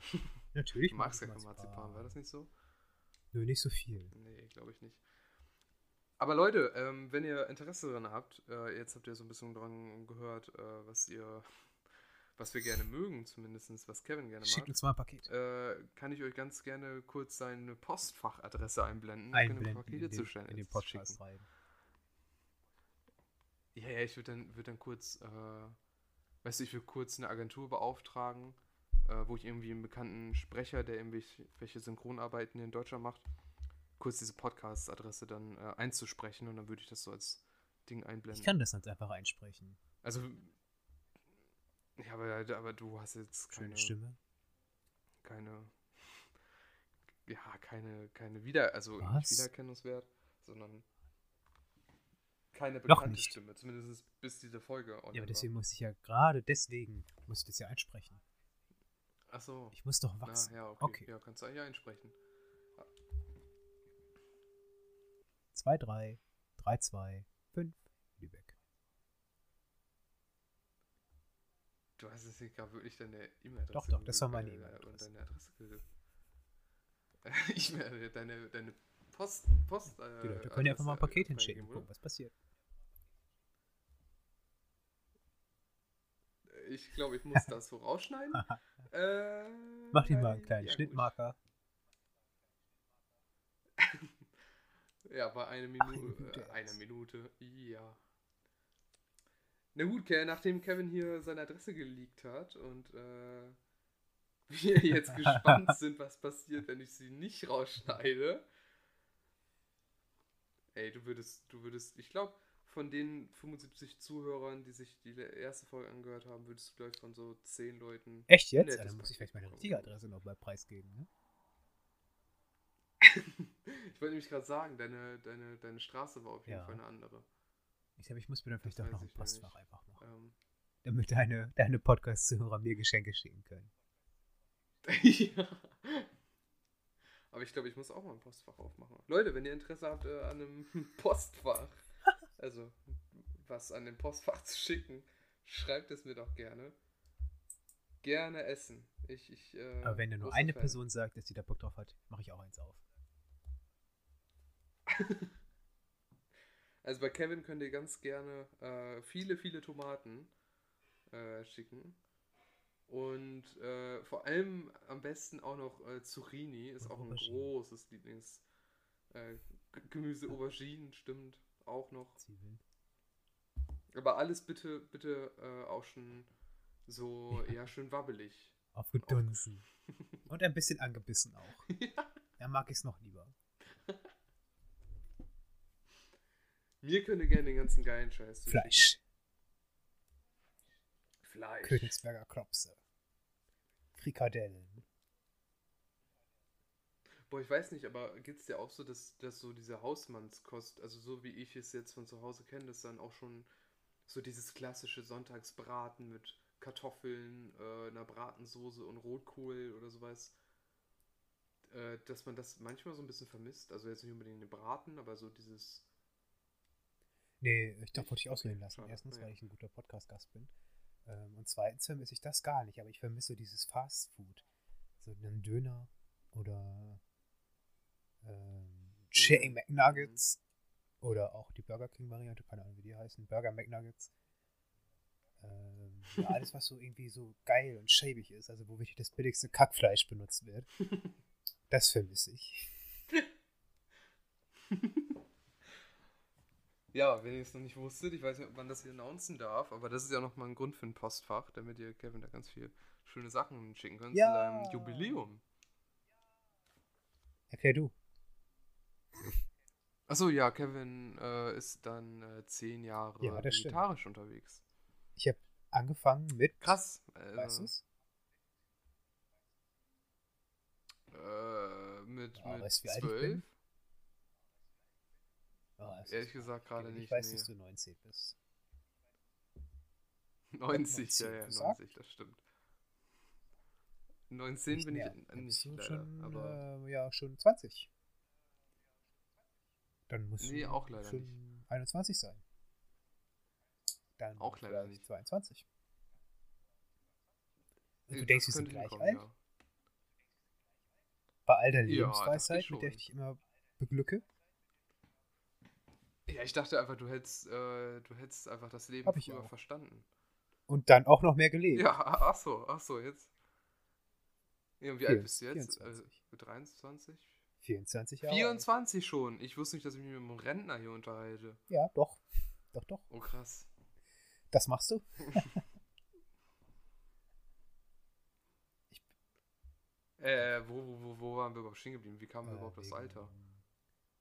*laughs* Natürlich Du mag magst ja kein Marzipan, war das nicht so? Nö, nicht so viel. Nee, glaube ich nicht. Aber Leute, ähm, wenn ihr Interesse daran habt, äh, jetzt habt ihr so ein bisschen dran gehört, äh, was ihr, was wir gerne mögen, zumindest was Kevin gerne Schickt mag, uns mal ein Paket. äh, kann ich euch ganz gerne kurz seine Postfachadresse einblenden. Einblenden Pakete in den, zustellen- in den schicken. Podcast rein. Ja, ja, ich würde dann, würd dann kurz, äh, weißt du, ich würde kurz eine Agentur beauftragen, äh, wo ich irgendwie einen bekannten Sprecher, der irgendwelche welche Synchronarbeiten in Deutschland macht, kurz diese Podcast-Adresse dann äh, einzusprechen und dann würde ich das so als Ding einblenden. Ich kann das ganz einfach einsprechen. Also, ja, aber, aber du hast jetzt keine, Schöne Stimme. keine, ja, keine, keine Wieder, also Was? nicht Wiedererkennungswert, sondern keine Noch bekannte nicht. Stimme, zumindest bis diese Folge Ja, aber war. deswegen muss ich ja gerade deswegen muss ich das ja einsprechen. Ach so. Ich muss doch wachsen. ja, okay. Okay. Ja, kannst du eigentlich einsprechen. 2, 3, 3, 2, 5, Lübeck. Du hast nicht gerade wirklich deine E-Mail-Adresse. Doch, doch, das war meine E-Mail-Adresse. Und deine Adresse. ge- *laughs* E-Mail, deine, deine Post. Post äh, Die Leute können ja einfach mal ein Paket äh, hinschicken, gucken, was passiert. Ich glaube, ich muss *laughs* das so rausschneiden. äh, Mach dir mal einen ja, kleinen gut. Schnittmarker. *laughs* Ja, bei einer Ach, eine Minute. Minute Äh, einer. Minute, ja. Na gut, nachdem Kevin hier seine Adresse geleakt hat und äh, wir jetzt *laughs* gespannt sind, was passiert, wenn ich sie nicht rausschneide. Ey, du würdest, du würdest, ich glaube, von den 75 Zuhörern, die sich die erste Folge angehört haben, würdest du gleich von so 10 Leuten. Echt jetzt? Ja, dann muss ich vielleicht meine richtige. Adresse noch mal preisgeben. Ne? *laughs* Ich wollte nämlich gerade sagen, deine, deine, deine Straße war auf jeden Ja. Fall eine andere. Ich glaube, ich muss mir dann vielleicht Das auch noch ein. Postfach einfach machen. Ähm, Damit deine, deine Podcast-Zuhörer mir Geschenke schicken können. *laughs* ja. Aber ich glaube, ich muss auch mal ein Postfach aufmachen. Leute, wenn ihr Interesse habt äh, an einem *laughs* Postfach, *laughs* also was an dem Postfach zu schicken, schreibt es mir doch gerne. Gerne essen. Ich, ich, äh, Aber wenn nur eine Fan. Person sagt, dass sie da Bock drauf hat, mache ich auch eins auf. Also bei Kevin könnt ihr ganz gerne äh, viele, viele Tomaten äh, schicken. Und äh, vor allem am besten auch noch äh, Zucchini, ist Und auch ein großes Lieblings. Äh, Gemüse, Auberginen, stimmt, auch noch. Zwiebeln. Aber alles bitte, bitte äh, auch schon so, ja, schön wabbelig. Aufgedunsen. *laughs* Und ein bisschen angebissen auch. ja. Da mag ich es noch lieber. Mir könnt ihr gerne den ganzen geilen Scheiß. Fleisch. Fleisch. Königsberger Klopse. Frikadellen. Boah, ich weiß nicht, aber geht es dir auch so, dass, dass so diese Hausmannskost, also so wie ich es jetzt von zu Hause kenne, dass dann auch schon so dieses klassische Sonntagsbraten mit Kartoffeln, äh, einer Bratensoße und Rotkohl oder sowas, äh, dass man das manchmal so ein bisschen vermisst. Also jetzt nicht unbedingt den Braten, aber so dieses. Nee, ich darf wollte ich auswählen Okay, lassen. schade. Erstens, weil ich ein guter Podcast-Gast bin. Ähm, und zweitens vermisse ich das gar nicht. Aber ich vermisse dieses Fast Food. So einen Döner oder ähm, Chicken Mhm. McNuggets oder auch die Burger King-Variante, keine Ahnung, wie die heißen. Burger McNuggets. Ähm, ja, *laughs* alles, was so irgendwie so geil und schäbig ist, also wo wirklich das billigste Kackfleisch benutzt wird. *laughs* Das vermisse ich. *laughs* Ja, wenn ihr es noch nicht wusstet, ich weiß nicht, ob man das hier announcen darf, aber das ist ja nochmal ein Grund für ein Postfach, damit ihr Kevin da ganz viel schöne Sachen schicken könnt Ja. zu seinem Jubiläum. Erklär du. *laughs* Achso, ja, Kevin äh, ist dann äh, zehn Jahre Ja, das stimmt. vegetarisch unterwegs. Ich habe angefangen mit. Krass. Äh, Weißt du's? Äh, mit Ja, mit weißt zwölf? Es Ehrlich gesagt gerade Ich nicht. weiß, nee. dass du 19 bist. 90, ja, 19 ja, gesagt? 90, das stimmt. 19 bin mehr. ich nicht leider, schon, aber äh, ja, schon 20. Dann musst Nee, du auch leider schon 21 sein. Dann Auch leider nicht. 22. Und äh, du denkst, wir sind gleich alt? Bei all der Ja, Lebensweisheit, ich mit der ich dich immer beglücke. Ja. ich dachte einfach, du hättest, äh, du hättest einfach das Leben Hab ich früher auch. verstanden. Und dann auch noch mehr gelebt. Ja, ach so, ach so, jetzt. Ja, und wie alt bist du jetzt? 24. Also, 23? 24 Jahre. alt. 24 schon. Ich wusste nicht, dass ich mich mit einem Rentner hier unterhalte. Ja, doch. Doch, doch. Oh, krass. Das machst du? *laughs* Äh, wo, wo, wo, waren wir überhaupt stehen geblieben? Wie kamen wir Äh, überhaupt wegen- Alter?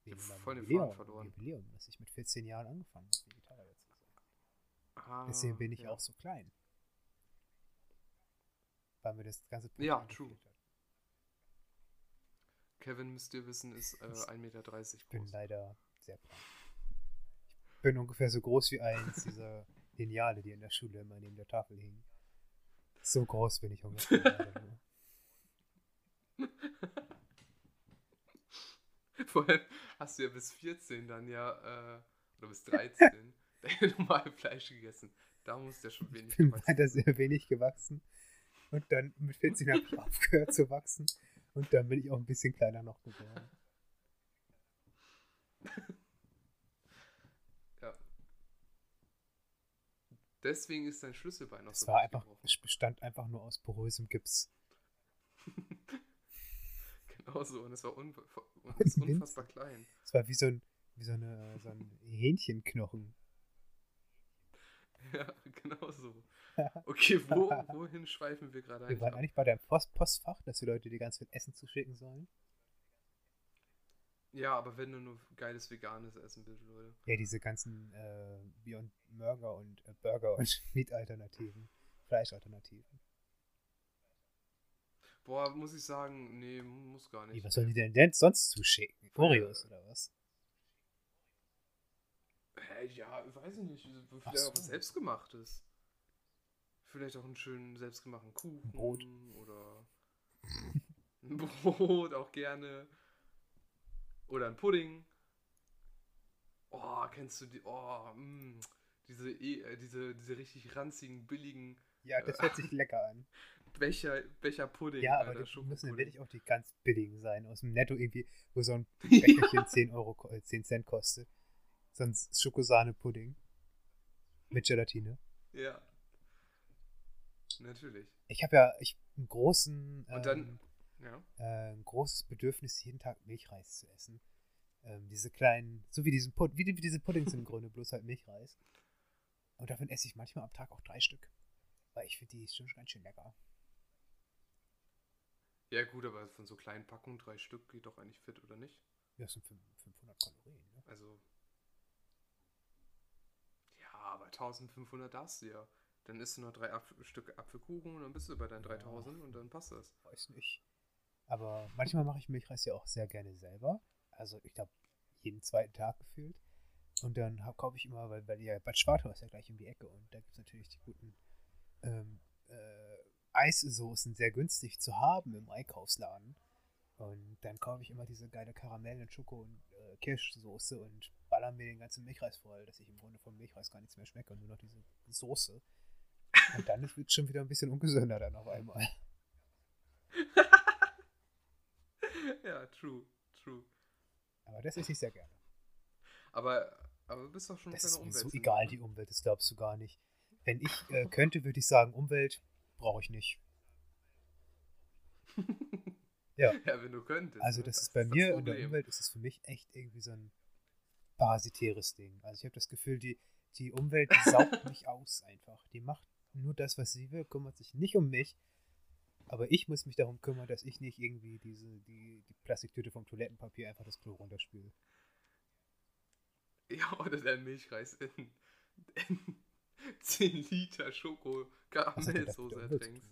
Wegen hab meinem voll den Faden verloren. Jubiläum, dass ich mit 14 Jahren angefangen habe, Vegetarier zu sein. Ah, Deswegen bin ich ja. auch so klein. Weil mir das ganze Ja, Protein true. hat. Kevin, müsst ihr wissen, ist äh, 1,30 Meter Ich bin groß. leider sehr klein. Ich bin ungefähr so groß wie eins dieser *laughs* Lineale, die in der Schule immer neben der Tafel hingen. So groß bin ich ungefähr. *laughs* *laughs* Vorhin hast du ja bis 14 dann ja, äh, oder bis 13, *laughs* dein normale Fleisch gegessen. Da musst du ja schon wenig Ich bin gewachsen weiter sehr wenig gewachsen. Und dann *laughs* mit 14 habe ich aufgehört zu wachsen. Und dann bin ich auch ein bisschen kleiner noch geworden. Ja. Deswegen ist dein Schlüsselbein noch Es so war weit einfach, es bestand einfach nur aus porösem Gips. Genau so. Und es war und *laughs* es unfassbar klein. Es war wie so ein, wie so eine, so ein Hähnchenknochen. *laughs* Ja, genau so. *laughs* Okay, wo, wohin schweifen wir gerade Wir waren ab? eigentlich bei deinem Post Postfach, dass die Leute dir ganz viel Essen zuschicken sollen. Ja, aber wenn du nur geiles veganes Essen bitte, Leute. Ja, diese ganzen äh, Beyond Burger und äh, Burger und Meat-Alternativen, Fleischalternativen. Boah, muss ich sagen, nee, muss gar Wie, nicht. was sollen die denn, denn sonst zuschicken? Oreos oder was? Hä, ja, weiß ich nicht. Vielleicht Ach auch so. was selbstgemachtes. Vielleicht auch einen schönen selbstgemachten Kuchen. Brot. Oder ein *laughs* Brot auch gerne. Oder ein Pudding. Oh, kennst du die? Oh, mh, diese, eh- äh, diese, diese richtig ranzigen, billigen Ja, das hört sich *laughs* lecker an. Becher, Becher Pudding. Ja, aber Alter, die müssen dann wirklich auch die ganz billigen sein. Aus dem Netto irgendwie, wo so ein *laughs* Becherchen 10, Euro, ko- äh, 10 Cent kostet. Sonst Schokosahne-Pudding. Mit Gelatine. Ja. Natürlich. Ich habe ja ich, einen großen, Und dann- ähm, Ja. äh, ein großes Bedürfnis, jeden Tag Milchreis zu essen. Ähm, diese kleinen, so wie, diesen Pud wie, wie diese Puddings im *laughs* Grunde, bloß halt Milchreis. Und davon esse ich manchmal am Tag auch drei Stück. Weil ich finde die schon ganz schön lecker. Ja, gut, aber von so kleinen Packungen, drei Stück, geht doch eigentlich fit, oder nicht? Ja, das sind fün- 500 Kalorien. Ne? Also. Ja, aber 1500 darfst du ja. Dann isst du noch drei Apf Stück Apfelkuchen und dann bist du bei deinen 3000 und dann passt das. Weiß nicht. Aber manchmal mache ich Milchreis ja auch sehr gerne selber. Also ich glaube, jeden zweiten Tag gefühlt. Und dann kaufe ich immer, weil, weil ja Bad Schwartau ist ja gleich um die Ecke und da gibt es natürlich die guten ähm, äh, Eissoßen sehr günstig zu haben im Einkaufsladen. Und dann kaufe ich immer diese geile Karamell- und Schoko- und äh, Kirschsoße und baller mir den ganzen Milchreis voll, dass ich im Grunde vom Milchreis gar nichts mehr schmecke und nur noch diese Soße. Und dann wird es schon wieder ein bisschen ungesünder dann auf einmal. *laughs* ja, true, true. Aber das esse ich sehr gerne. Aber, aber du bist doch schon Das ist sowieso Umweltsünder, egal, ne? die Umwelt, das glaubst du gar nicht. Wenn ich äh, könnte, würde ich sagen, Umwelt brauche ich nicht. *laughs* Ja. Ja, wenn du könntest. Also ne? das ist bei das mir in der. Umwelt ist es für mich echt irgendwie so ein parasitäres Ding. Also ich habe das Gefühl, die, die Umwelt die saugt *laughs* mich aus einfach. Die macht nur das, was sie will, kümmert sich nicht um mich. Aber ich muss mich darum kümmern, dass ich nicht irgendwie diese, die, die Plastiktüte vom Toilettenpapier einfach das Klo runterspüle. Ja, oder der Milchreis in, in 10 Liter Schoko-Karamellsoße ertränkst.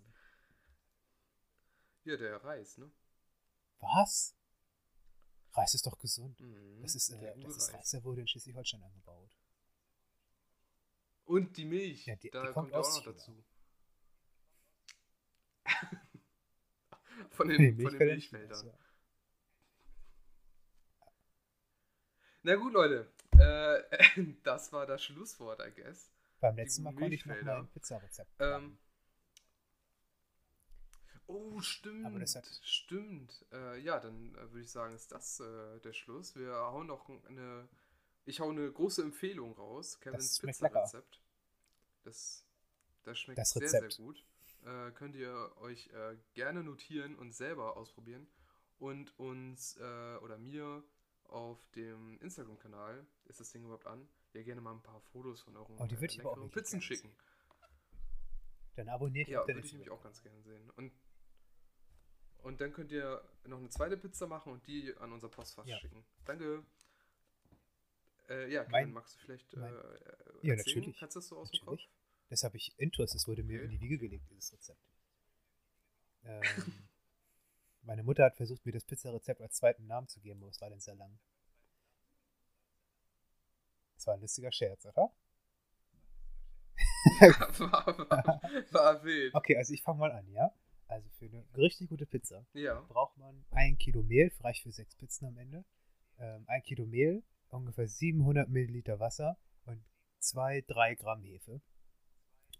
Ja, der Reis, ne? Was? Reis ist doch gesund. Mhm, das ist, äh, das ist Reis, der wurde in Schleswig-Holstein angebaut. Und die Milch, Ja, die- da die kommt, kommt auch noch dazu. *laughs* von den, Die von den Milchfelder- Milchfeldern. Ja. Na gut, Leute. Äh, *laughs* das war das Schlusswort, I guess. Beim letzten Mal konnte ich noch mal ein Pizzarezept Ähm, machen. Oh, stimmt. Aber das hat- Stimmt. Äh, ja, dann äh, würde ich sagen, ist das äh, der Schluss. Wir hauen noch eine. Ich hau eine große Empfehlung raus. Kevins. Pizza-Rezept. Das, das schmeckt Das sehr, sehr gut. Äh, könnt ihr euch äh, gerne notieren und selber ausprobieren. Und uns äh, oder mir auf dem Instagram-Kanal, ist das Ding überhaupt an, ja gerne mal ein paar Fotos von euren Oh, die würd ich aber auch Pizzen schicken. Dann abonniert Ja, würde ich nämlich auch ganz gerne sehen. Und, und dann könnt ihr noch eine zweite Pizza machen und die an unser Postfach Ja. schicken. Danke. Äh, ja, Kevin, Mein- magst du vielleicht äh, mein- äh, Ja, erzählen? natürlich. Kannst du das so aus dem Kopf? Natürlich. Das habe ich Intus, das wurde mir Okay. in die Wiege gelegt, dieses Rezept. Ähm, *laughs* meine Mutter hat versucht, mir das Pizzarezept als zweiten Namen zu geben, aber es war dann sehr lang. Das war ein lustiger Scherz, oder? *laughs* war, war, war wild. Okay, also ich fange mal an, ja? Also für eine richtig gute Pizza Ja. braucht man ein Kilo Mehl, reicht für sechs Pizzen am Ende. Ähm, ein Kilo Mehl, ungefähr 700 Milliliter Wasser und 2-3 Gramm Hefe.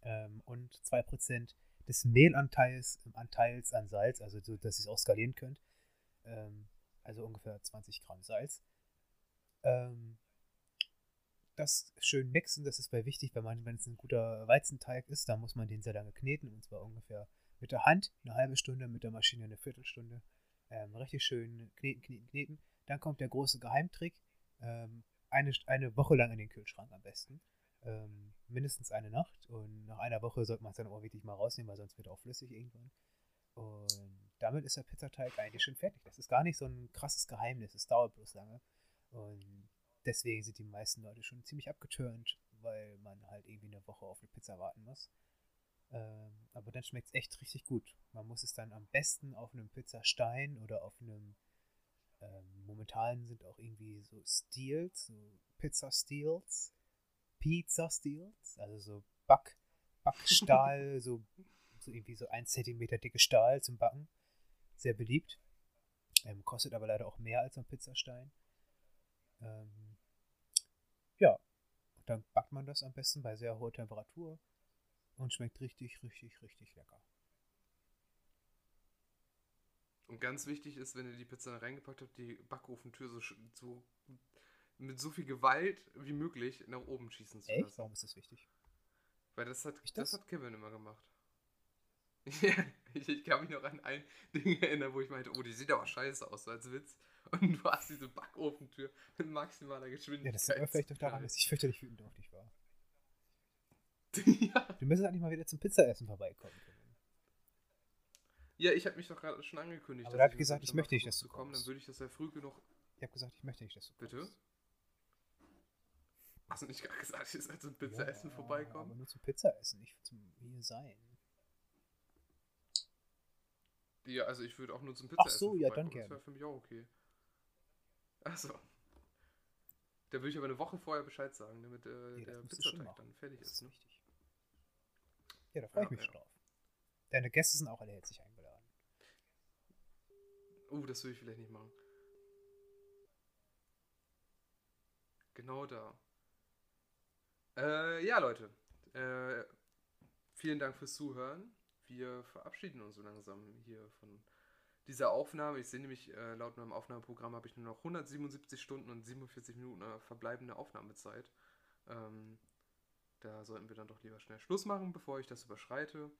Ähm, und 2% des Mehlanteils Anteils an Salz, also so, dass ihr es auch skalieren könnt. Ähm, also ungefähr 20 Gramm Salz. Ähm, das schön mixen, das ist bei wichtig, weil man, wenn es ein guter Weizenteig ist, dann muss man den sehr lange kneten und zwar ungefähr mit der Hand eine halbe Stunde, mit der Maschine eine Viertelstunde. Ähm, richtig schön kneten, kneten, kneten. Dann kommt der große Geheimtrick. Ähm, eine, eine Woche lang in den Kühlschrank am besten. Ähm, mindestens eine Nacht. Und nach einer Woche sollte man es dann auch wirklich mal rausnehmen, weil sonst wird er auch flüssig irgendwann. Und damit ist der Pizzateig eigentlich schon fertig. Das ist gar nicht so ein krasses Geheimnis. Es dauert bloß lange. Und deswegen sind die meisten Leute schon ziemlich abgeturnt, weil man halt irgendwie eine Woche auf eine Pizza warten muss. Ähm, aber dann schmeckt es echt richtig gut. Man muss es dann am besten auf einem Pizzastein oder auf einem ähm, momentan sind auch irgendwie so Steels, so Pizza Steels, Pizza Steels, also so Back, Backstahl, *laughs* so, so irgendwie so ein Zentimeter dicke Stahl zum Backen. Sehr beliebt. Ähm, kostet aber leider auch mehr als ein Pizzastein. Ähm, dann backt man das am besten bei sehr hoher Temperatur und schmeckt richtig, richtig, richtig lecker. Und ganz wichtig ist, wenn ihr die Pizza reingepackt habt, die Backofentür so, so mit so viel Gewalt wie möglich nach oben schießen zu Echt? lassen. Warum ist das wichtig? Weil das hat, das? das? hat Kevin immer gemacht. *laughs* Ich, ich kann mich noch an ein Ding erinnern, wo ich meinte, oh, die sieht aber scheiße aus, so als Witz. *laughs* Und du hast diese Backofentür mit maximaler Ja, Geschwindigkeit. das liegt vielleicht doch daran, dass ich fürchterlich wütend auf dich war. *laughs* ja. Du müsstest eigentlich mal wieder zum Pizzaessen vorbeikommen. Kevin. ja, ich habe mich doch gerade schon angekündigt. Aber dass da hab ich gesagt, ich möchte nicht, dass du kommen, Dann kommst. würde ich das ja früh genug. Ich habe gesagt, ich möchte nicht, dass du Bitte? kommst. Hast du nicht gerade gesagt, ich soll zum Pizzaessen Ja, vorbeikommen? Aber nur zum Pizzaessen, nicht zum hier sein. Ja, also ich würde auch nur zum Ach Pizzaessen so, ja, dann vorbeikommen. Das gerne. wäre für mich auch okay. Achso. Da würde ich aber eine Woche vorher Bescheid sagen, damit äh, Nee, der Pizzateig dann fertig ist. Ne? wichtig. Ja, da freue Ja, ich mich ja. schon drauf. Deine Gäste sind auch alle herzlich eingeladen. Uh, das würde ich vielleicht nicht machen. Genau da. Äh, ja, Leute. Äh, vielen Dank fürs Zuhören. Wir verabschieden uns so langsam hier von dieser Aufnahme. Ich sehe nämlich, äh, laut meinem Aufnahmeprogramm habe ich nur noch 177 Stunden und 47 Minuten äh, verbleibende Aufnahmezeit. Ähm, da sollten wir dann doch lieber schnell Schluss machen, bevor ich das überschreite.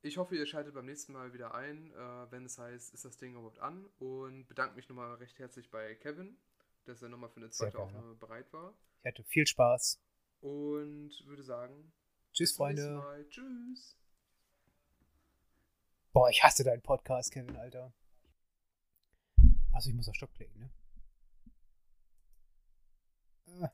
Ich hoffe, ihr schaltet beim nächsten Mal wieder ein, äh, wenn es heißt, ist das Ding überhaupt an? Und bedanke mich nochmal recht herzlich bei Kevin, dass er nochmal für eine zweite. Aufnahme bereit war. Ich hatte viel Spaß. Und würde sagen, Tschüss, Freunde. Tschüss. Boah, ich hasse deinen Podcast, Kevin, Alter. Achso, ich muss auf Stopp klicken, ne? äh,